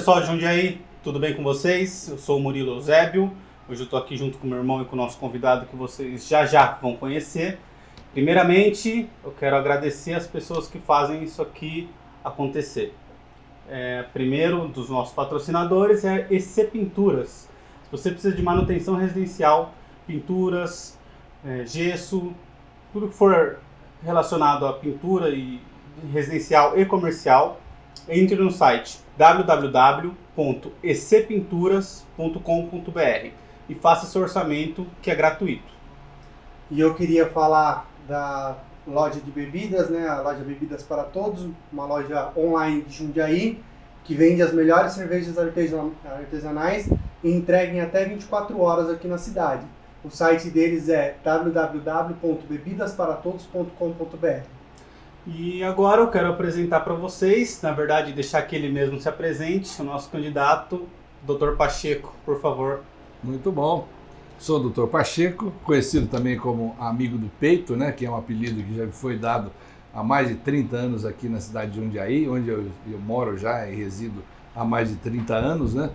Pessoal de Jundiaí, tudo bem com vocês? Eu sou o Murilo Eusébio. Hoje eu estou aqui junto com meu irmão e com o nosso convidado que vocês já já vão conhecer. Primeiramente, eu quero agradecer as pessoas que fazem isso aqui acontecer. É, primeiro dos nossos patrocinadores é EC Pinturas. Se você precisa de manutenção residencial, pinturas, é, gesso, tudo que for relacionado à pintura e residencial e comercial, entre no site www.ecpinturas.com.br e faça seu orçamento que é gratuito. E eu queria falar da loja de bebidas, né? A loja Bebidas para Todos, uma loja online de Jundiaí, que vende as melhores cervejas artesanais e entrega em até 24 horas aqui na cidade. O site deles é www.bebidasparatodos.com.br. E agora eu quero apresentar para vocês, na verdade, deixar que ele mesmo se apresente, o nosso candidato, Dr. Pacheco, por favor. Muito bom. Sou o Dr. Pacheco, conhecido também como amigo do peito, né, que é um apelido que já foi dado há mais de 30 anos aqui na cidade de Jundiaí, onde eu, eu moro já e resido há mais de 30 anos, né?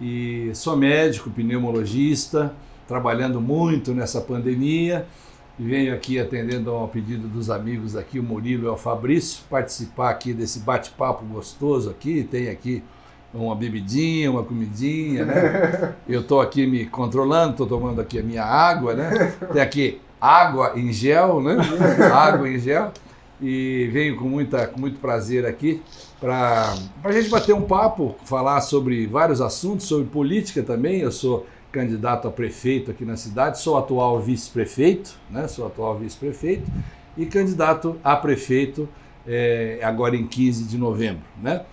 E sou médico, pneumologista, trabalhando muito nessa pandemia venho aqui atendendo ao pedido dos amigos aqui, o Murilo e o Fabrício, participar aqui desse bate-papo gostoso aqui, tem aqui uma bebidinha, uma comidinha, né? Eu estou aqui me controlando, estou tomando aqui a minha água, né? Tem aqui água em gel, né? Água em gel. E venho com, muita, com muito prazer aqui para a gente bater um papo, falar sobre vários assuntos, sobre política também. Eu sou candidato a prefeito aqui na cidade, sou atual vice-prefeito, né? Sou atual vice-prefeito e candidato a prefeito é, agora em 15 de novembro, né?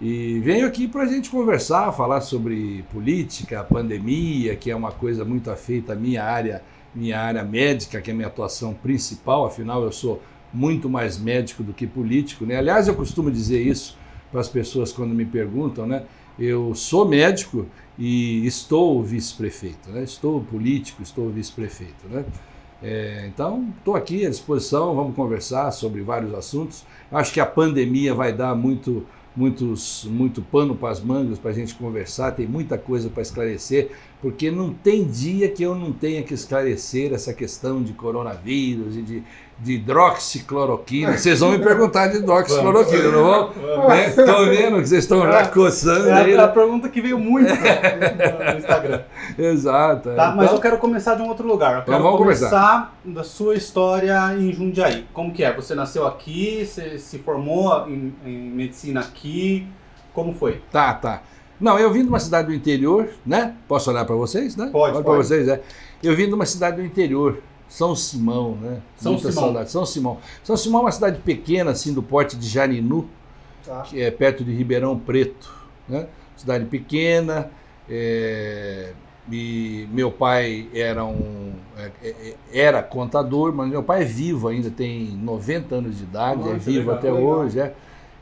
E venho aqui para a gente conversar, falar sobre política, pandemia, que é uma coisa muito afeita à minha área, minha área médica, que é a minha atuação principal, afinal eu sou muito mais médico do que político, né? Aliás, eu costumo dizer isso para as pessoas quando me perguntam, né? Eu sou médico e estou vice-prefeito, né? Estou político, estou vice-prefeito, né? É, então, estou aqui à disposição, vamos conversar sobre vários assuntos. Acho que a pandemia vai dar muito muitos, muito pano para as mangas para a gente conversar, tem muita coisa para esclarecer, porque não tem dia que eu não tenha que esclarecer essa questão de coronavírus e de, de hidroxicloroquina. Vocês vão me perguntar de hidroxicloroquina, não vão? Estou né? vendo que vocês estão já coçando é aí. É a pergunta que veio muito no Instagram. Exato. Tá, mas então eu quero começar de um outro lugar. Eu então quero vamos começar começar. da sua história em Jundiaí. Como que é? Você nasceu aqui, você se formou em, em medicina aqui, como foi? Tá, tá. Não, eu vim de uma cidade do interior, né? Posso olhar para vocês, né? Pode, pode. para vocês, é. Eu vim de uma cidade do interior, São Simão, né? São Muita Simão. saudade. São Simão. São Simão é uma cidade pequena, assim, do porte de Jarinu, Tá? que é perto de Ribeirão Preto, né? Cidade pequena, é, e meu pai era um é, é, era contador, mas meu pai é vivo ainda, tem 90 anos de idade, é Nossa, vivo legal, até legal. hoje, é.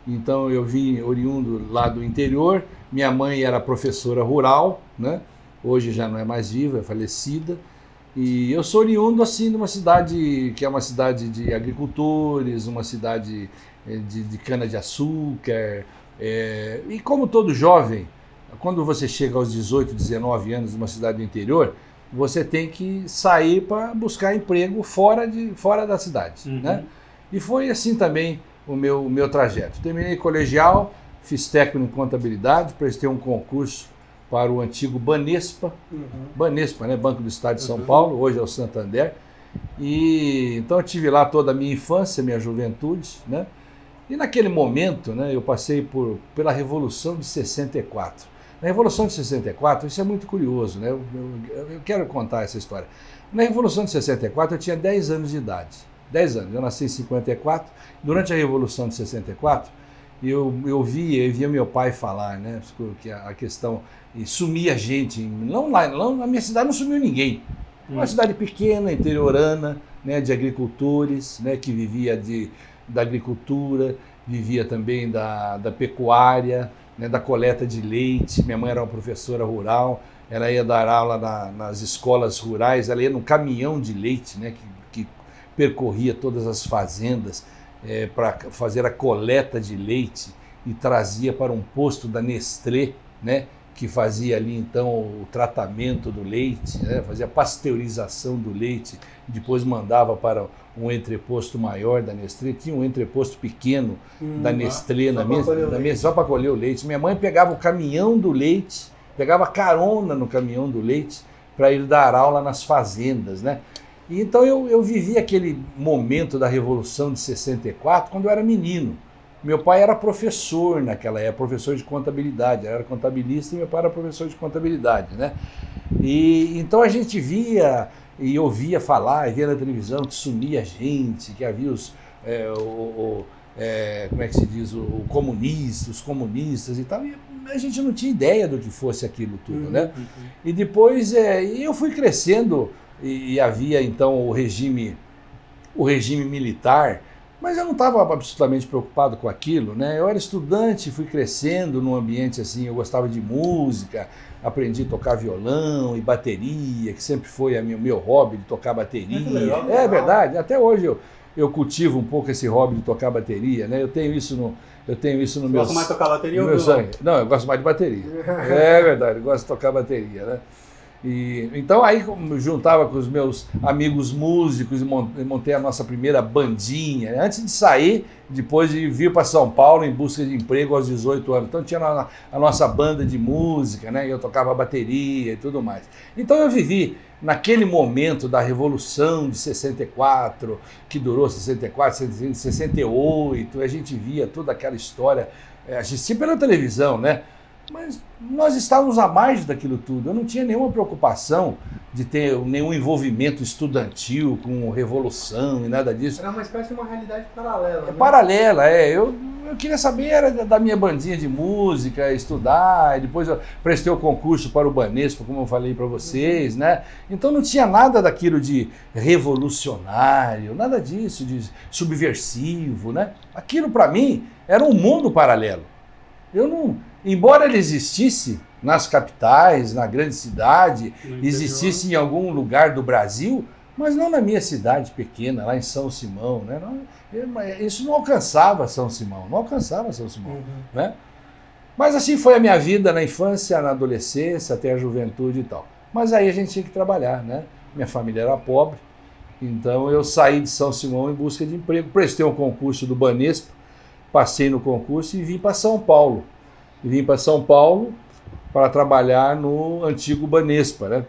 Então eu vim oriundo lá do interior. Minha mãe era professora rural, né? Hoje já não é mais viva, é falecida. E eu sou oriundo assim de uma cidade que é uma cidade de agricultores, uma cidade eh, de, de cana-de-açúcar. eh, e como todo jovem, quando você chega aos 18, 19 anos numa cidade do interior, você tem que sair para buscar emprego fora, de, fora da cidade. Uhum. Né? E foi assim também o meu, o meu trajeto. Terminei colegial, fiz técnico em contabilidade, prestei um concurso para o antigo Banespa, Uhum. Banespa, né? Banco do Estado de São Uhum. Paulo, hoje é o Santander. E então eu tive lá toda a minha infância, minha juventude, né? E naquele momento, né, eu passei por, pela Revolução de 64. Na Revolução de 64, isso é muito curioso, né? Eu, eu- eu quero contar essa história. Na Revolução de 64, eu tinha 10 anos de idade. 10 anos. Eu nasci em 54. Durante a Revolução de 64, eu, eu via, eu via meu pai falar, né? Que a, questão. E sumia gente. Não lá, não, na minha cidade não sumiu ninguém. Uma Hum. cidade pequena, interiorana, né, de agricultores, né, que vivia de, da agricultura, vivia também da, da pecuária, né, da coleta de leite. Minha mãe era uma professora rural, ela ia dar aula na- nas escolas rurais, ela ia num caminhão de leite, né, que percorria todas as fazendas para fazer a coleta de leite e trazia para um posto da Nestlé, né? que fazia ali então o tratamento do leite, né? fazia pasteurização do leite, depois mandava para um entreposto maior da Nestlé, tinha um entreposto pequeno hum, da Nestlé na minha, na minha, só para colher o leite. Minha mãe pegava o caminhão do leite, pegava carona no caminhão do leite para ir dar aula nas fazendas, né? E então eu, eu vivi aquele momento da Revolução de 64 quando eu era menino. Meu pai era professor naquela época, professor de contabilidade, eu era contabilista e meu pai era professor de contabilidade, né? E então a gente via e ouvia falar, e via na televisão que sumia gente, que havia os é, o, o é, como é que se diz, o, o, comunista, os comunistas e tal, e a gente não tinha ideia do que fosse aquilo tudo, uhum, né? Uhum. E depois é, eu fui crescendo e, e havia então o regime, o regime militar, mas eu não estava absolutamente preocupado com aquilo, né? Eu era estudante, fui crescendo num ambiente assim, eu gostava de música, aprendi a tocar violão e bateria, que sempre foi o meu, meu hobby de tocar bateria. É, legal, é verdade, até hoje eu, eu cultivo um pouco esse hobby de tocar bateria, né? Eu tenho isso no, eu tenho isso no meu. Gosta mais de tocar bateria ou meu sangue? Não, eu gosto mais de bateria. é verdade, eu gosto de tocar bateria, né? E, então aí juntava com os meus amigos músicos e montei a nossa primeira bandinha. Antes de sair, depois de vir para São Paulo em busca de emprego aos 18 anos. Então tinha a, a nossa banda de música, né? Eu tocava bateria e tudo mais. Então eu vivi naquele momento da Revolução de 64, que durou 64, 68, a gente via toda aquela história, eh, assistia pela televisão, né? Mas nós estávamos à margem daquilo tudo. Eu não tinha nenhuma preocupação de ter nenhum envolvimento estudantil com revolução e nada disso. Era uma espécie de uma realidade paralela. É né? paralela, é. Eu, eu queria saber era da minha bandinha de música, estudar, e depois eu prestei o concurso para o Banespa, como eu falei para vocês, uhum. né? Então não tinha nada daquilo de revolucionário, nada disso, de subversivo, né? Aquilo para mim era um mundo paralelo. Eu não, embora ele existisse nas capitais, na grande cidade, existisse em algum lugar do Brasil, mas não na minha cidade pequena, lá em São Simão, né? Não, isso não alcançava São Simão, não alcançava São Simão, uhum. né? Mas assim foi a minha vida na infância, na adolescência, até a juventude e tal. Mas aí a gente tinha que trabalhar, né? Minha família era pobre, então eu saí de São Simão em busca de emprego, prestei um concurso do Banespa, passei no concurso e vim para São Paulo vim para São Paulo para trabalhar no antigo Banespa, né?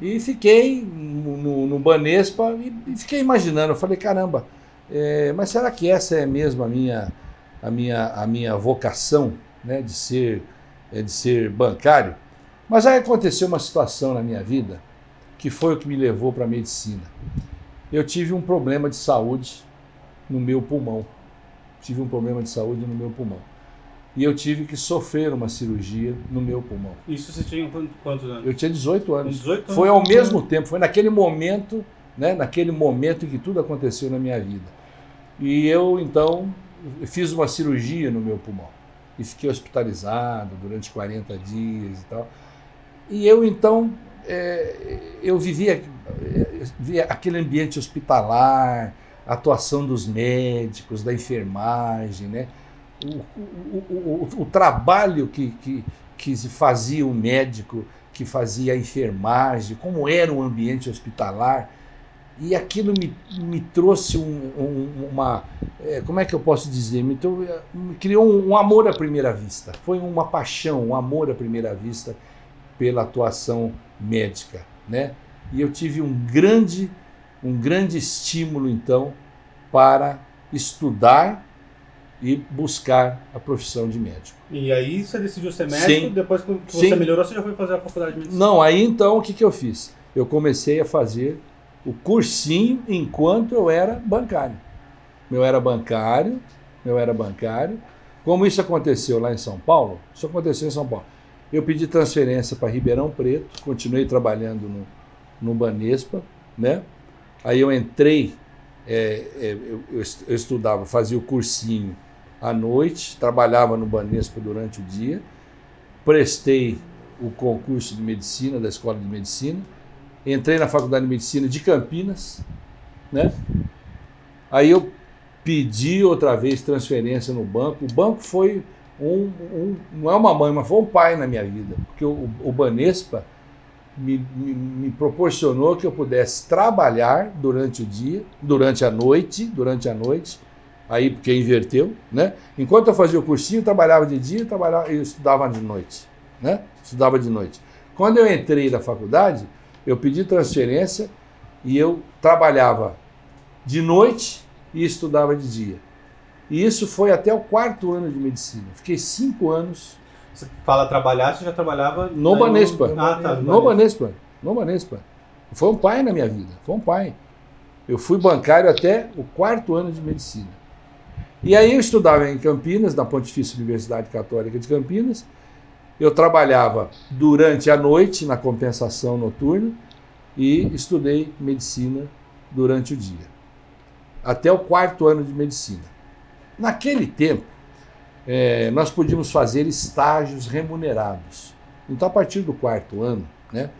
E fiquei no, no Banespa e, fiquei imaginando, eu falei, caramba, é, mas será que essa é mesmo a minha, a minha, a minha vocação, né, de ser, é, de ser bancário? Mas aí aconteceu uma situação na minha vida que foi o que me levou para a medicina. Eu tive um problema de saúde no meu pulmão. Tive um problema de saúde no meu pulmão e eu tive que sofrer uma cirurgia no meu pulmão. Isso você tinha quantos anos? Eu tinha 18 anos. 18 anos. Foi ao mesmo tempo, foi naquele momento, né, naquele momento em que tudo aconteceu na minha vida. E eu então fiz uma cirurgia no meu pulmão e fiquei hospitalizado durante 40 dias e tal. E eu então é, eu vivia, via aquele ambiente hospitalar, a atuação dos médicos, da enfermagem, né? O, o, o, trabalho que, que, que fazia o médico, que fazia a enfermagem, como era o ambiente hospitalar. E aquilo me, me trouxe um, um, uma. É, como é que eu posso dizer? Me, me criou um, um, amor à primeira vista. Foi uma paixão, um amor à primeira vista pela atuação médica. Né? E eu tive um grande, um grande estímulo, então, para estudar e buscar a profissão de médico. E aí você decidiu ser médico, Sim. depois que você Sim. melhorou, você já foi fazer a faculdade de medicina? Não, aí então o que, que eu fiz? Eu comecei a fazer o cursinho enquanto eu era bancário. Eu era bancário, eu era bancário. Como isso aconteceu lá em São Paulo, isso aconteceu em São Paulo. Eu pedi transferência para Ribeirão Preto, continuei trabalhando no, no Banespa, né? Aí eu entrei, é, é, eu, eu estudava, fazia o cursinho à noite, trabalhava no Banespa durante o dia, prestei o concurso de medicina da Escola de Medicina, entrei na Faculdade de Medicina de Campinas, né? Aí eu pedi outra vez transferência no banco. O banco foi um, um, não é uma mãe, mas foi um pai na minha vida, porque o, o Banespa me, me, me, proporcionou que eu pudesse trabalhar durante o dia, durante a noite, durante a noite, aí porque inverteu, né? Enquanto eu fazia o cursinho, eu trabalhava de dia, trabalhava, eu estudava de noite, né? Estudava de noite. Quando eu entrei na faculdade, eu pedi transferência e eu trabalhava de noite e estudava de dia. E isso foi até o quarto ano de medicina. Fiquei cinco anos. Você fala trabalhar, você já trabalhava no Banespa. No... Ah, tá, no Banespa. No Banespa. Foi um pai na minha vida. Foi um pai. Eu fui bancário até o quarto ano de medicina. E aí eu estudava em Campinas, na Pontifícia Universidade Católica de Campinas. Eu trabalhava durante a noite na compensação noturna e estudei medicina durante o dia. Até o quarto ano de medicina. Naquele tempo, é, nós podíamos fazer estágios remunerados. Então, a partir do quarto ano, né,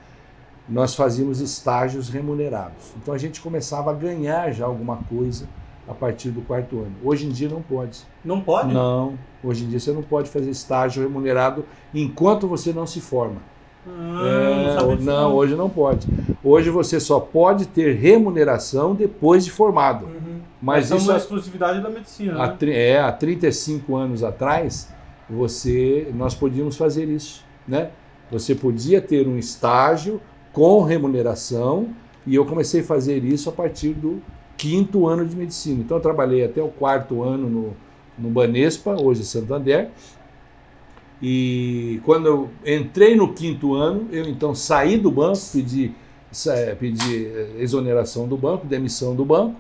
nós fazíamos estágios remunerados. Então, a gente começava a ganhar já alguma coisa a partir do quarto ano. Hoje em dia não pode. Não pode? Não. Hoje em dia você não pode fazer estágio remunerado enquanto você não se forma. Ah, é, não, não, hoje não pode. Hoje você só pode ter remuneração depois de formado. Uhum. Mas Essa isso é uma exclusividade da medicina. há, né? é, há 35 anos atrás, você, nós podíamos fazer isso, né? Você podia ter um estágio com remuneração e eu comecei a fazer isso a partir do quinto ano de medicina. Então eu trabalhei até o quarto ano no, no Banespa, hoje Santander. E quando eu entrei no quinto ano, eu então saí do banco, pedi, pedi eh, exoneração do banco, demissão do banco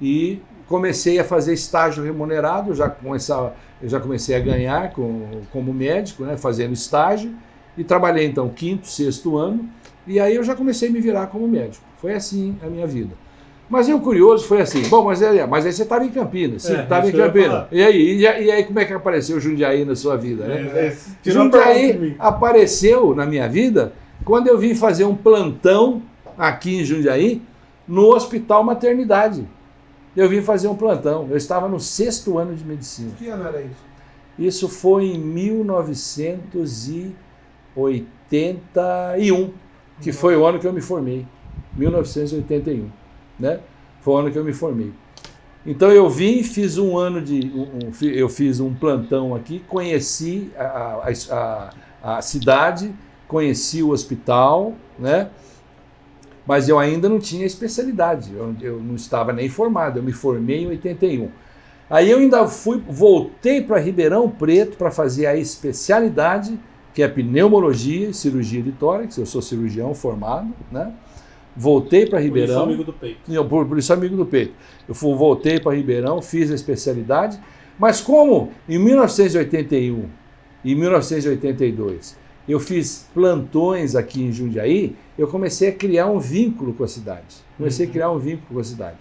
e comecei a fazer estágio remunerado, já começava, eu já comecei a ganhar com, como médico, né, fazendo estágio e trabalhei então quinto, sexto ano e aí eu já comecei a me virar como médico. Foi assim a minha vida. Mas e o curioso foi assim, bom, mas, é, mas aí você estava em Campinas, sim, É, estava em eu ia Campinas. E aí, e, aí- e aí como é que apareceu o Jundiaí na sua vida, né? É, é, Jundiaí apareceu na minha vida quando eu vim fazer um plantão aqui em Jundiaí no Hospital Maternidade. Eu vim fazer um plantão. Eu estava no sexto ano de medicina. Que ano era isso? Isso foi em 1981, que foi o ano que eu me formei. 1981, né? Foi o ano que eu me formei. Então eu vim, fiz um ano de. um- um- eu fiz um plantão aqui, conheci a, a- a- a cidade, conheci o hospital, né? Mas eu ainda não tinha especialidade, eu, eu não estava nem formado, eu me formei em 81. Aí eu ainda fui, voltei para Ribeirão Preto para fazer a especialidade, que é pneumologia e cirurgia de tórax, eu sou cirurgião formado, né? Voltei para Por isso, Ribeirão. amigo do peito. Não, por isso amigo do peito. Eu fui, voltei para Ribeirão, fiz a especialidade, mas como em 1981 e 1982 eu fiz plantões aqui em Jundiaí, eu comecei a criar um vínculo com a cidade. Comecei Uhum. a criar um vínculo com a cidade.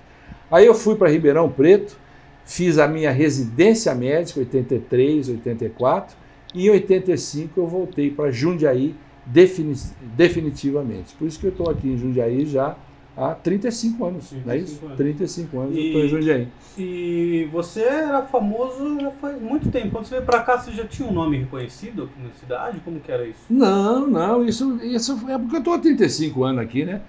Aí eu fui para Ribeirão Preto, fiz a minha residência médica, 83, 84, e em 85 eu voltei para Jundiaí defini- definitivamente. Por isso que eu estou aqui em Jundiaí já há 35 anos, não é 35 isso? anos. 35 anos E- eu estou em Jundiaí. E você era famoso já faz muito tempo. Quando você veio pra cá, você já tinha um nome reconhecido aqui na cidade? Como que era isso? Não, não, isso, isso é porque eu estou há 35 anos aqui, né?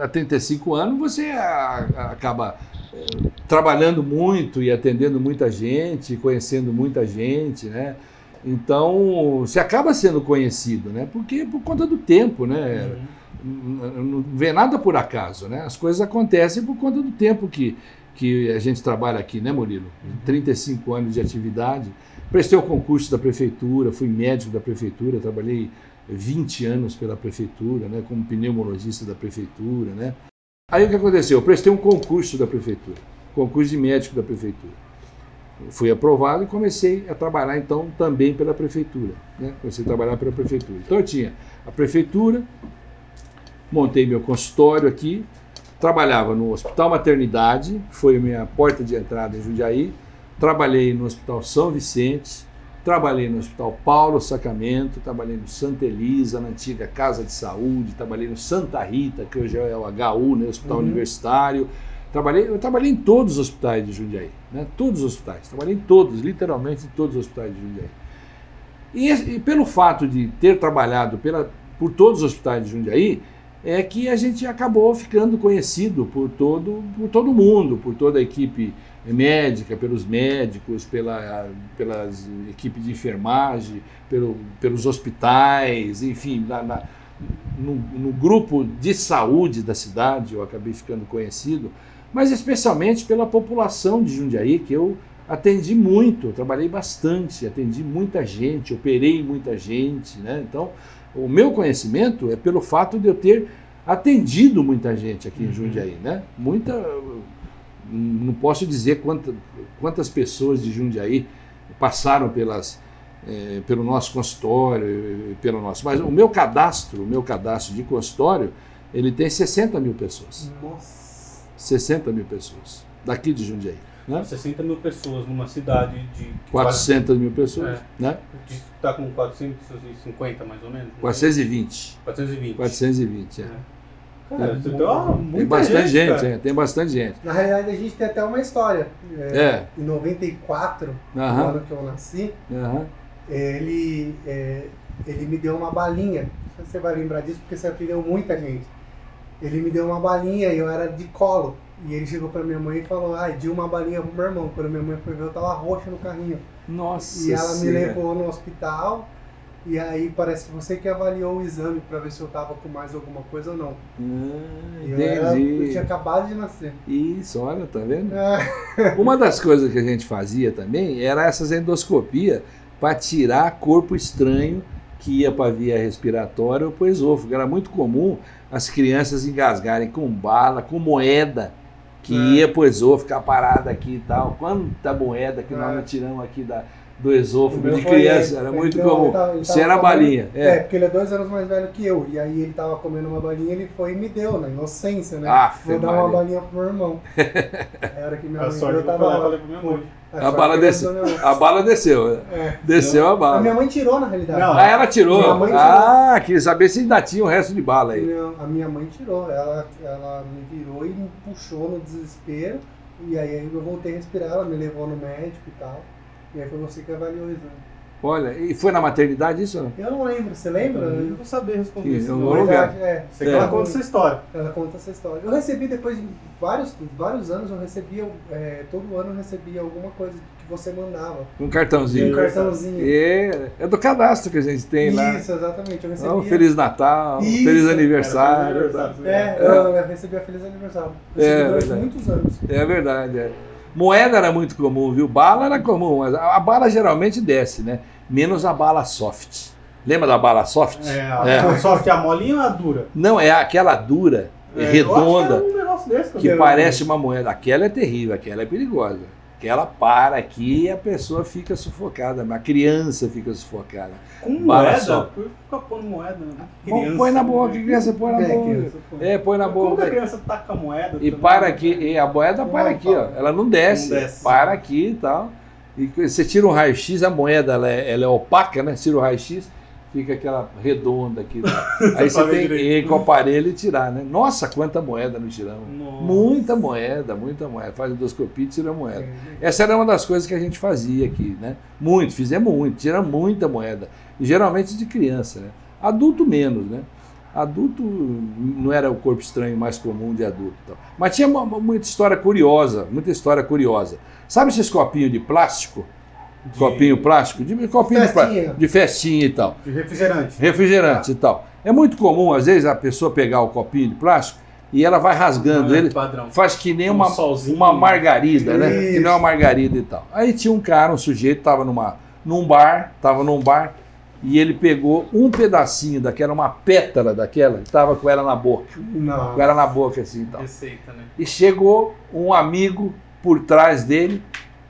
Há 35 anos você acaba eh, trabalhando muito e atendendo muita gente, conhecendo muita gente, né? Então, você acaba sendo conhecido, né? Porque por conta do tempo, né? Não não vê nada por acaso, né? As coisas acontecem por conta do tempo que, que a gente trabalha aqui, né, Murilo? 35 anos de atividade. Prestei o concurso da prefeitura, fui médico da prefeitura, trabalhei 20 anos pela prefeitura, né, como pneumologista da prefeitura, né? Aí o que aconteceu? Eu prestei um concurso da prefeitura, concurso de médico da prefeitura. Fui aprovado e comecei a trabalhar então também pela prefeitura, né? Comecei a trabalhar pela prefeitura. Então eu tinha a prefeitura, montei meu consultório aqui, trabalhava no Hospital Maternidade, foi minha porta de entrada em Jundiaí, trabalhei no Hospital São Vicente, trabalhei no Hospital Paulo Sacramento, trabalhei no Santa Elisa, na antiga Casa de Saúde, trabalhei no Santa Rita, que hoje é o HU, né, Hospital Uhum. Universitário. Trabalhei, eu trabalhei em todos os hospitais de Jundiaí, né, todos os hospitais, trabalhei em todos, literalmente em todos os hospitais de Jundiaí. E, e pelo fato de ter trabalhado pela, por todos os hospitais de Jundiaí, é que a gente acabou ficando conhecido por todo, por todo mundo, por toda a equipe médica, pelos médicos, pela, pelas equipes de enfermagem, pelo, pelos hospitais, enfim, na, na, no, no, grupo de saúde da cidade eu acabei ficando conhecido, mas especialmente pela população de Jundiaí, que eu atendi muito, trabalhei bastante, atendi muita gente, operei muita gente, né? Então, o meu conhecimento é pelo fato de eu ter atendido muita gente aqui em uhum. Jundiaí, né? Muita, não posso dizer quantas, quantas pessoas de Jundiaí passaram pelas, é, pelo nosso consultório, pelo nosso, mas o meu cadastro, o meu cadastro de consultório, ele tem 60 mil pessoas. Nossa. 60 mil pessoas daqui de Jundiaí. Né? 60 mil pessoas numa cidade de. 400 quase, mil pessoas. É, né? Está com 450 mais ou menos? 420. 420. 420, é. é. Cara, é, tem, tem bastante gente, gente tem bastante gente. Na realidade, a gente tem até uma história. É, é. Em 94, no ano que eu nasci, ele, é, ele me deu uma balinha. Você vai lembrar disso porque você atendeu muita gente. Ele me deu uma balinha e eu era de colo. E ele chegou pra minha mãe e falou, ai, ah, deu uma balinha pro meu irmão. Quando minha mãe foi ver, eu tava roxa no carrinho. Nossa E ela me levou no hospital. E aí parece que você que avaliou o exame para ver se eu tava com mais alguma coisa ou não. Ah, eu, era, eu, tinha acabado de nascer. Isso, olha, tá vendo? É. Uma das coisas que a gente fazia também era essas endoscopias para tirar corpo estranho que ia para a via respiratória ou para o esôfago. Era muito comum as crianças engasgarem com bala, com moeda que é. ia para o esôfago, ficar parada aqui e tal. Quanta moeda que é. nós não tiramos aqui da, do esôfago de criança, era muito então, comum. Isso era balinha. É. é. porque ele é dois anos mais velho que eu. E aí ele tava comendo uma balinha, ele foi e me deu, na inocência, né? Ah, Vou dar uma balinha pro meu irmão. Era que minha mãe sorte eu tava lá. Falei pra minha mãe. A, a bala desceu. A bala desceu. É. Desceu a bala. A minha mãe tirou, na realidade. Não, ah, ela tirou. tirou. Ah, queria saber se ainda tinha o resto de bala aí. Não, a minha mãe tirou. Ela, ela me virou e me puxou no desespero. E aí eu voltei a respirar, ela me levou no médico e tal. E aí foi você que avaliou o exame. Olha, e foi na maternidade isso? Eu não lembro, você lembra? Eu não vou saber responder isso. Em lugar. É, você é. ela conta essa história. Ela conta essa história. Eu recebi depois de vários, vários anos, eu recebia, é, todo ano eu recebia alguma coisa que você mandava. Um cartãozinho. Um cartãozinho. É, é do cadastro que a gente tem isso, lá. Isso, exatamente. Eu recebia. Oh, Feliz Natal, isso. Feliz aniversário. Tá. É, é, eu recebia Feliz aniversário. Eu recebi é, durante muitos anos. É verdade, é. Moeda era muito comum, viu? Bala era comum, mas a bala geralmente desce, né? Menos a bala soft. Lembra da bala soft? É, a é. soft é a molinha ou a dura? Não, é aquela dura, é, redonda, que, um que, que parece uma moeda. Aquela é terrível, aquela é perigosa que ela para aqui e a pessoa fica sufocada, a criança fica sufocada. Com moeda? Só. Fica pondo moeda, né? Criança, põe na boca, né? criança põe na é, boca. É, põe na boca. Como a criança taca a moeda? E para aqui, e a moeda para aqui, ó. Ela não desce, não desce. para aqui e tal. E você tira um raio-x, a moeda ela é, ela é opaca, né? Tira o raio-x, fica aquela redonda aqui. Né? Aí você tem que ir com o aparelho e tirar, né? Nossa, quanta moeda no tiramos. Muita moeda, muita moeda. Faz endoscopia e tira moeda. É. Essa era uma das coisas que a gente fazia aqui, né? Muito, fizemos muito, tira muita moeda. E geralmente de criança, né? Adulto menos, né? Adulto não era o corpo estranho mais comum de adulto. Então. Mas tinha uma, muita história curiosa, muita história curiosa. Sabe esses copinhos de plástico? De... copinho plástico, de copinho festinha. De, de festinha e tal. De refrigerante. Refrigerante ah. e tal. É muito comum, às vezes, a pessoa pegar o copinho de plástico e ela vai rasgando é ele, padrão. faz que nem um uma, uma margarida, Isso. né? Que nem uma margarida e tal. Aí tinha um cara, um sujeito, estava numa, num bar, estava num bar, e ele pegou um pedacinho daquela, uma pétala daquela, estava com ela na boca. Não. Com ela na boca assim e tal. Receita, né? E chegou um amigo por trás dele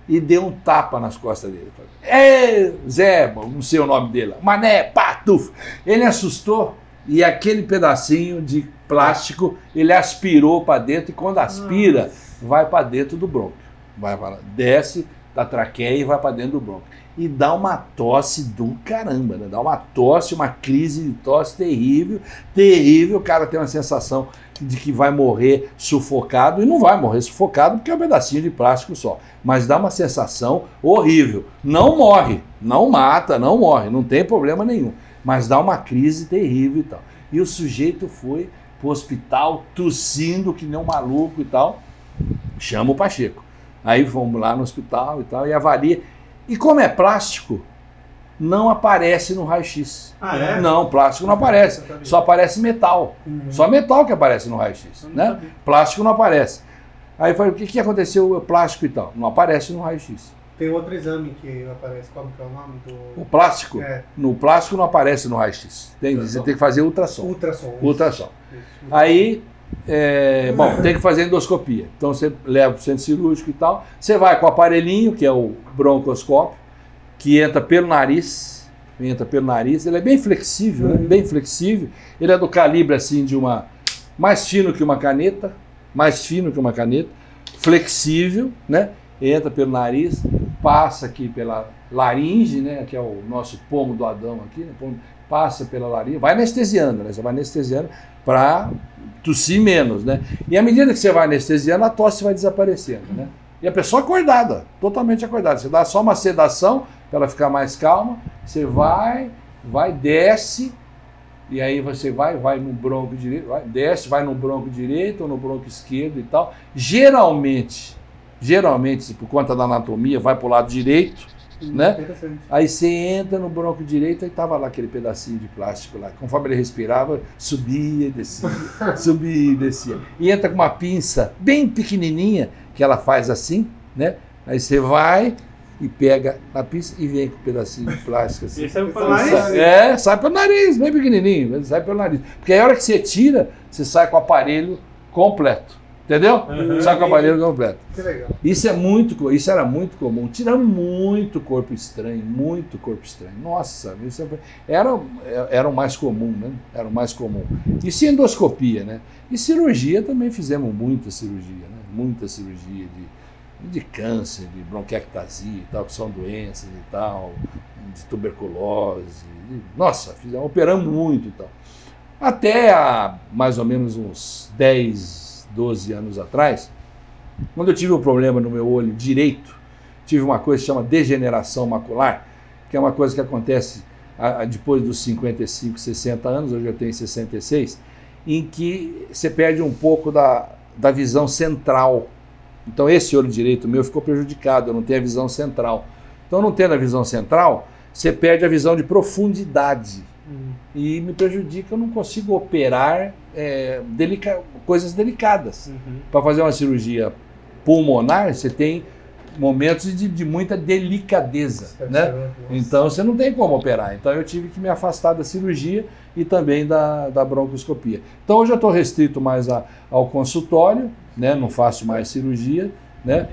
e deu um tapa nas costas dele. Ê, Zé, não sei o nome dele, Mané, patuf. Ele assustou e aquele pedacinho de plástico ele aspirou para dentro e quando aspira, Nossa. vai para dentro do bronco. Vai para lá, desce, da traqueia e vai para dentro do bronco. E dá uma tosse do caramba, né? Dá uma tosse, uma crise de tosse terrível, terrível. O cara tem uma sensação de que vai morrer sufocado e não vai morrer sufocado porque é um pedacinho de plástico só. Mas dá uma sensação horrível. Não morre, não mata, não morre, não tem problema nenhum. Mas dá uma crise terrível e tal. E o sujeito foi pro hospital tossindo que nem um maluco e tal. Chama o Pacheco. Aí vamos lá no hospital e tal, e avalia. E como é plástico, não aparece no raio-x. Ah, é? Não, plástico não aparece. Só aparece metal. Uhum. Só metal que aparece no raio-x. Né? sabia. Plástico não aparece. Aí eu falei, o que, que aconteceu o plástico e tal? Não aparece no raio-x. Tem outro exame que aparece, como que é o nome do... O plástico, É, no plástico não aparece no raio-x. Tem, você tem que fazer ultrassom. ultrassom. Ultrassom. Isso. Aí, é, bom, tem que fazer endoscopia. Então você leva para o centro cirúrgico e tal. Você vai com o aparelhinho, que é o broncoscópio, que entra pelo nariz. Entra pelo nariz. Ele é bem flexível, né? Bem flexível. Ele é do calibre assim de uma. mais fino que uma caneta. Mais fino que uma caneta. Flexível, né? Entra pelo nariz, passa aqui pela laringe, né? Que é o nosso pomo do Adão aqui, né? Passa pela laringe, vai anestesiando, né? Você vai anestesiando para tossir menos, né? E à medida que você vai anestesiando, a tosse vai desaparecendo, né? E a pessoa acordada, totalmente acordada. Você dá só uma sedação para ela ficar mais calma, você vai, vai, desce, e aí você vai, vai no bronco direito, vai, desce, vai no bronco direito ou no bronco esquerdo e tal. Geralmente, geralmente, por conta da anatomia, vai para o lado direito, né? Aí você entra no bronco direito e tava lá aquele pedacinho de plástico lá. Conforme ele respirava, subia e descia, subia e descia. E entra com uma pinça bem pequenininha, que ela faz assim, né? Aí você vai e pega a pinça e vem com um pedacinho de plástico assim. Esse é o Sai- nariz? sai- É, sai pelo nariz, bem pequenininho, mas sai pelo nariz. Porque aí a hora que você tira, você sai com o aparelho completo. Entendeu? Uhum. sai com o aparelho completo. Que legal. Isso é muito, isso era muito comum. Tirando muito corpo estranho, muito corpo estranho. Nossa, isso é- era, era o mais comum, né? Era o mais comum. E endoscopia, né? E cirurgia também fizemos muita cirurgia, né? Muita cirurgia de, de câncer, de bronquiectasia e tal, que são doenças e tal, de tuberculose. de- nossa, fizemos, operamos muito e tal. Até há mais ou menos uns 10, 12 anos atrás, quando eu tive um problema no meu olho direito, tive uma coisa que chama degeneração macular, que é uma coisa que acontece depois dos 55, 60 anos, hoje eu tenho 66, em que você perde um pouco da, da visão central. Então esse olho direito meu ficou prejudicado, eu não tenho a visão central. Então não tendo a visão central, você perde a visão de profundidade. E me prejudica, eu não consigo operar é, delica- coisas delicadas. Uhum. Para fazer uma cirurgia pulmonar, você tem momentos de, de muita delicadeza, Deve né? nossa. Então você não tem como operar. Então eu tive que me afastar da cirurgia e também da, da broncoscopia. Então hoje eu estou restrito mais a- ao consultório, né? não faço mais cirurgia. Né?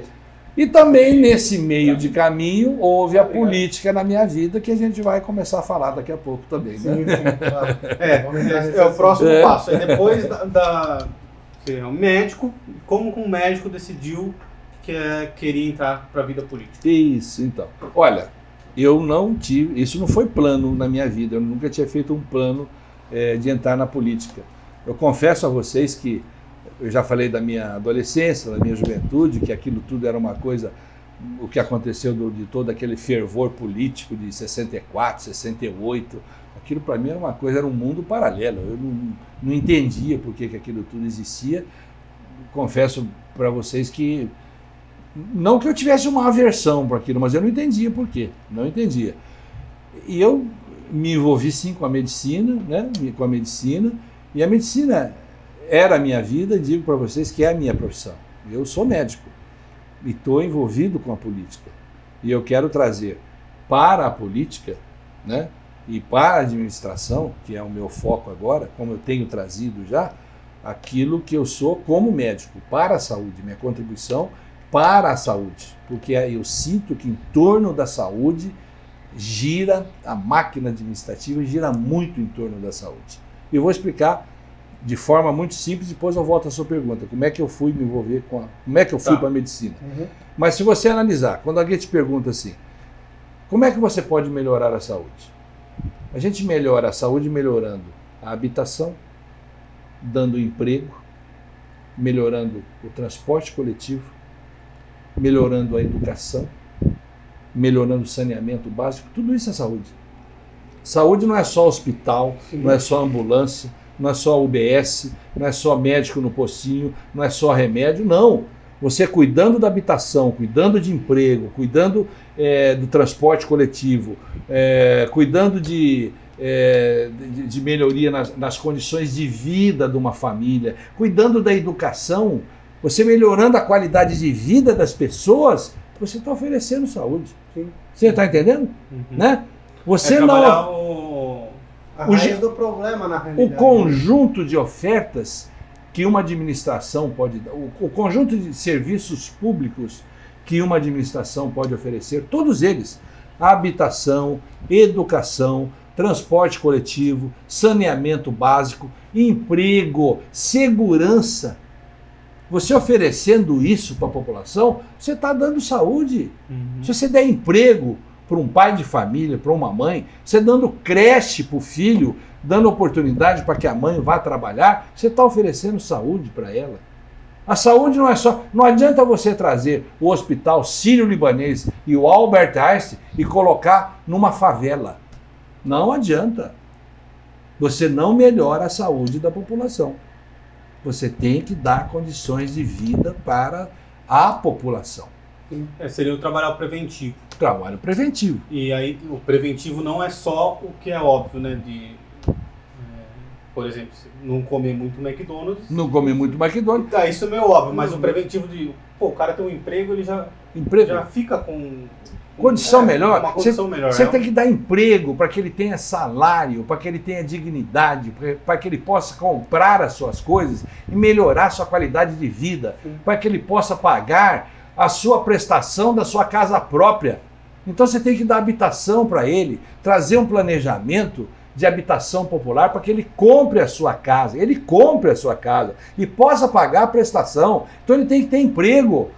E também nesse meio de caminho houve a política na minha vida, que a gente vai começar a falar daqui a pouco também. Né? Sim, sim, claro. É, é, é o próximo É. passo. É depois da, da é um médico, como que um médico decidiu que é, queria entrar para a vida política? Isso, então. Olha, eu não tive. Isso não foi plano na minha vida. Eu nunca tinha feito um plano eh, de entrar na política. Eu confesso a vocês que eu já falei da minha adolescência, da minha juventude, que aquilo tudo era uma coisa. O que aconteceu do- de todo aquele fervor político de 64, 68, aquilo para mim era uma coisa, era um mundo paralelo. Eu não, não entendia por que, que aquilo tudo existia. Confesso para vocês que não que eu tivesse uma aversão para aquilo, mas eu não entendia por quê. Não entendia. E eu me envolvi sim com a medicina, né? Com a medicina. E a medicina era a minha vida, e digo para vocês que é a minha profissão. Eu sou médico e estou envolvido com a política. E eu quero trazer para a política, né? E para a administração, que é o meu foco agora, como eu tenho trazido já, aquilo que eu sou como médico, para a saúde, minha contribuição para a saúde, porque eu sinto que em torno da saúde gira a máquina administrativa gira muito em torno da saúde. Eu vou explicar de forma muito simples, depois eu volto à sua pergunta. Como é que eu fui me envolver com a, Como é que eu fui Tá. para a medicina? Uhum. Mas se você analisar, quando alguém te pergunta assim, como é que você pode melhorar a saúde? A gente melhora a saúde melhorando a habitação, dando emprego, melhorando o transporte coletivo, melhorando a educação, melhorando o saneamento básico, tudo isso é saúde. Saúde não é só hospital, não é só ambulância, não é só UBS, não é só médico no pocinho, não é só remédio, não. Você cuidando da habitação, cuidando de emprego, cuidando eh, do transporte coletivo, eh, cuidando de, eh, de, de melhoria nas, nas condições de vida de uma família, cuidando da educação, você melhorando a qualidade de vida das pessoas, você está oferecendo saúde. Sim. Você está entendendo? Uhum. Né? Você é não. O... A O raiz do problema, na o realidade. conjunto de ofertas que uma administração pode dar, o, o conjunto de serviços públicos que uma administração pode oferecer, todos eles, habitação, educação, transporte coletivo, saneamento básico, emprego, segurança. Você oferecendo isso para a população, você está dando saúde. Uhum. Se você der emprego para um pai de família, para uma mãe, você dando creche para o filho, dando oportunidade para que a mãe vá trabalhar, você está oferecendo saúde para ela. A saúde não é só. Não adianta você trazer o hospital sírio-libanês e o Albert Einstein e colocar numa favela. Não adianta. Você não melhora a saúde da população. Você tem que dar condições de vida para a população. É, seria o trabalhar o preventivo. Trabalho preventivo. E aí o preventivo não é só o que é óbvio, né? De, é, por exemplo, não comer muito McDonald's. Não comer muito McDonald's. Tá, isso é meio óbvio, mas o preventivo de, pô, o cara tem um emprego, ele já, Emprego. já fica com Condição é, melhor. Uma condição melhor. Você né? tem que dar emprego para que ele tenha salário, para que ele tenha dignidade, para que ele possa comprar as suas coisas e melhorar a sua qualidade de vida, para que ele possa pagar a sua prestação da sua casa própria. Então você tem que dar habitação para ele, trazer um planejamento de habitação popular para que ele compre a sua casa, ele compre a sua casa e possa pagar a prestação. Então ele tem que ter emprego.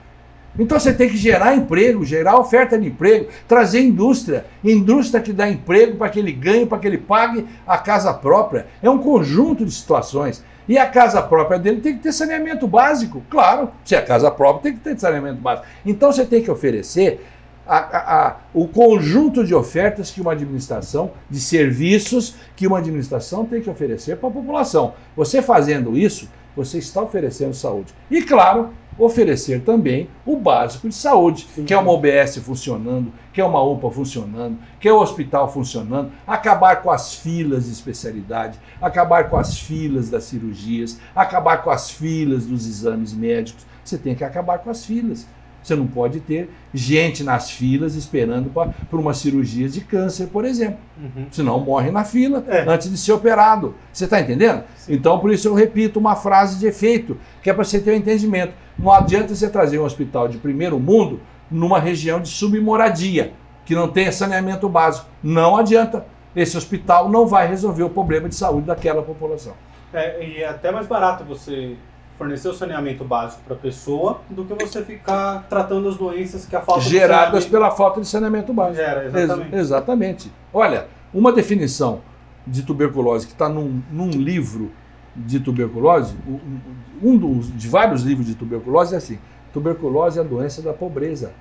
Então você tem que gerar emprego, gerar oferta de emprego, trazer indústria, indústria que dá emprego para que ele ganhe, para que ele pague a casa própria. É um conjunto de situações. E a casa própria dele tem que ter saneamento básico, claro. Se é casa própria, tem que ter saneamento básico. Então você tem que oferecer a- a- a- o conjunto de ofertas que uma administração, de serviços que uma administração tem que oferecer para a população. Você fazendo isso, você está oferecendo saúde. E claro, oferecer também o básico de saúde, Sim. que é uma OBS funcionando, que é uma UPA funcionando, que é o hospital funcionando, acabar com as filas de especialidade, acabar com as filas das cirurgias, acabar com as filas dos exames médicos. Você tem que acabar com as filas. Você não pode ter gente nas filas esperando por uma cirurgia de câncer, por exemplo. Uhum. Senão morre na fila É. antes de ser operado. Você está entendendo? Sim. Então, por isso eu repito uma frase de efeito, que é para você ter um entendimento. Não adianta você trazer um hospital de primeiro mundo numa região de submoradia, que não tenha saneamento básico. Não adianta. Esse hospital não vai resolver o problema de saúde daquela população. É, e é até mais barato você fornecer o saneamento básico para a pessoa do que você ficar tratando as doenças que a falta Geradas de pela falta de saneamento básico. saneamento gera. Exatamente. Ex- exatamente. Olha, uma definição de tuberculose que está num, num livro de tuberculose, um- um um dos, de vários livros de tuberculose é assim: tuberculose é a doença da pobreza.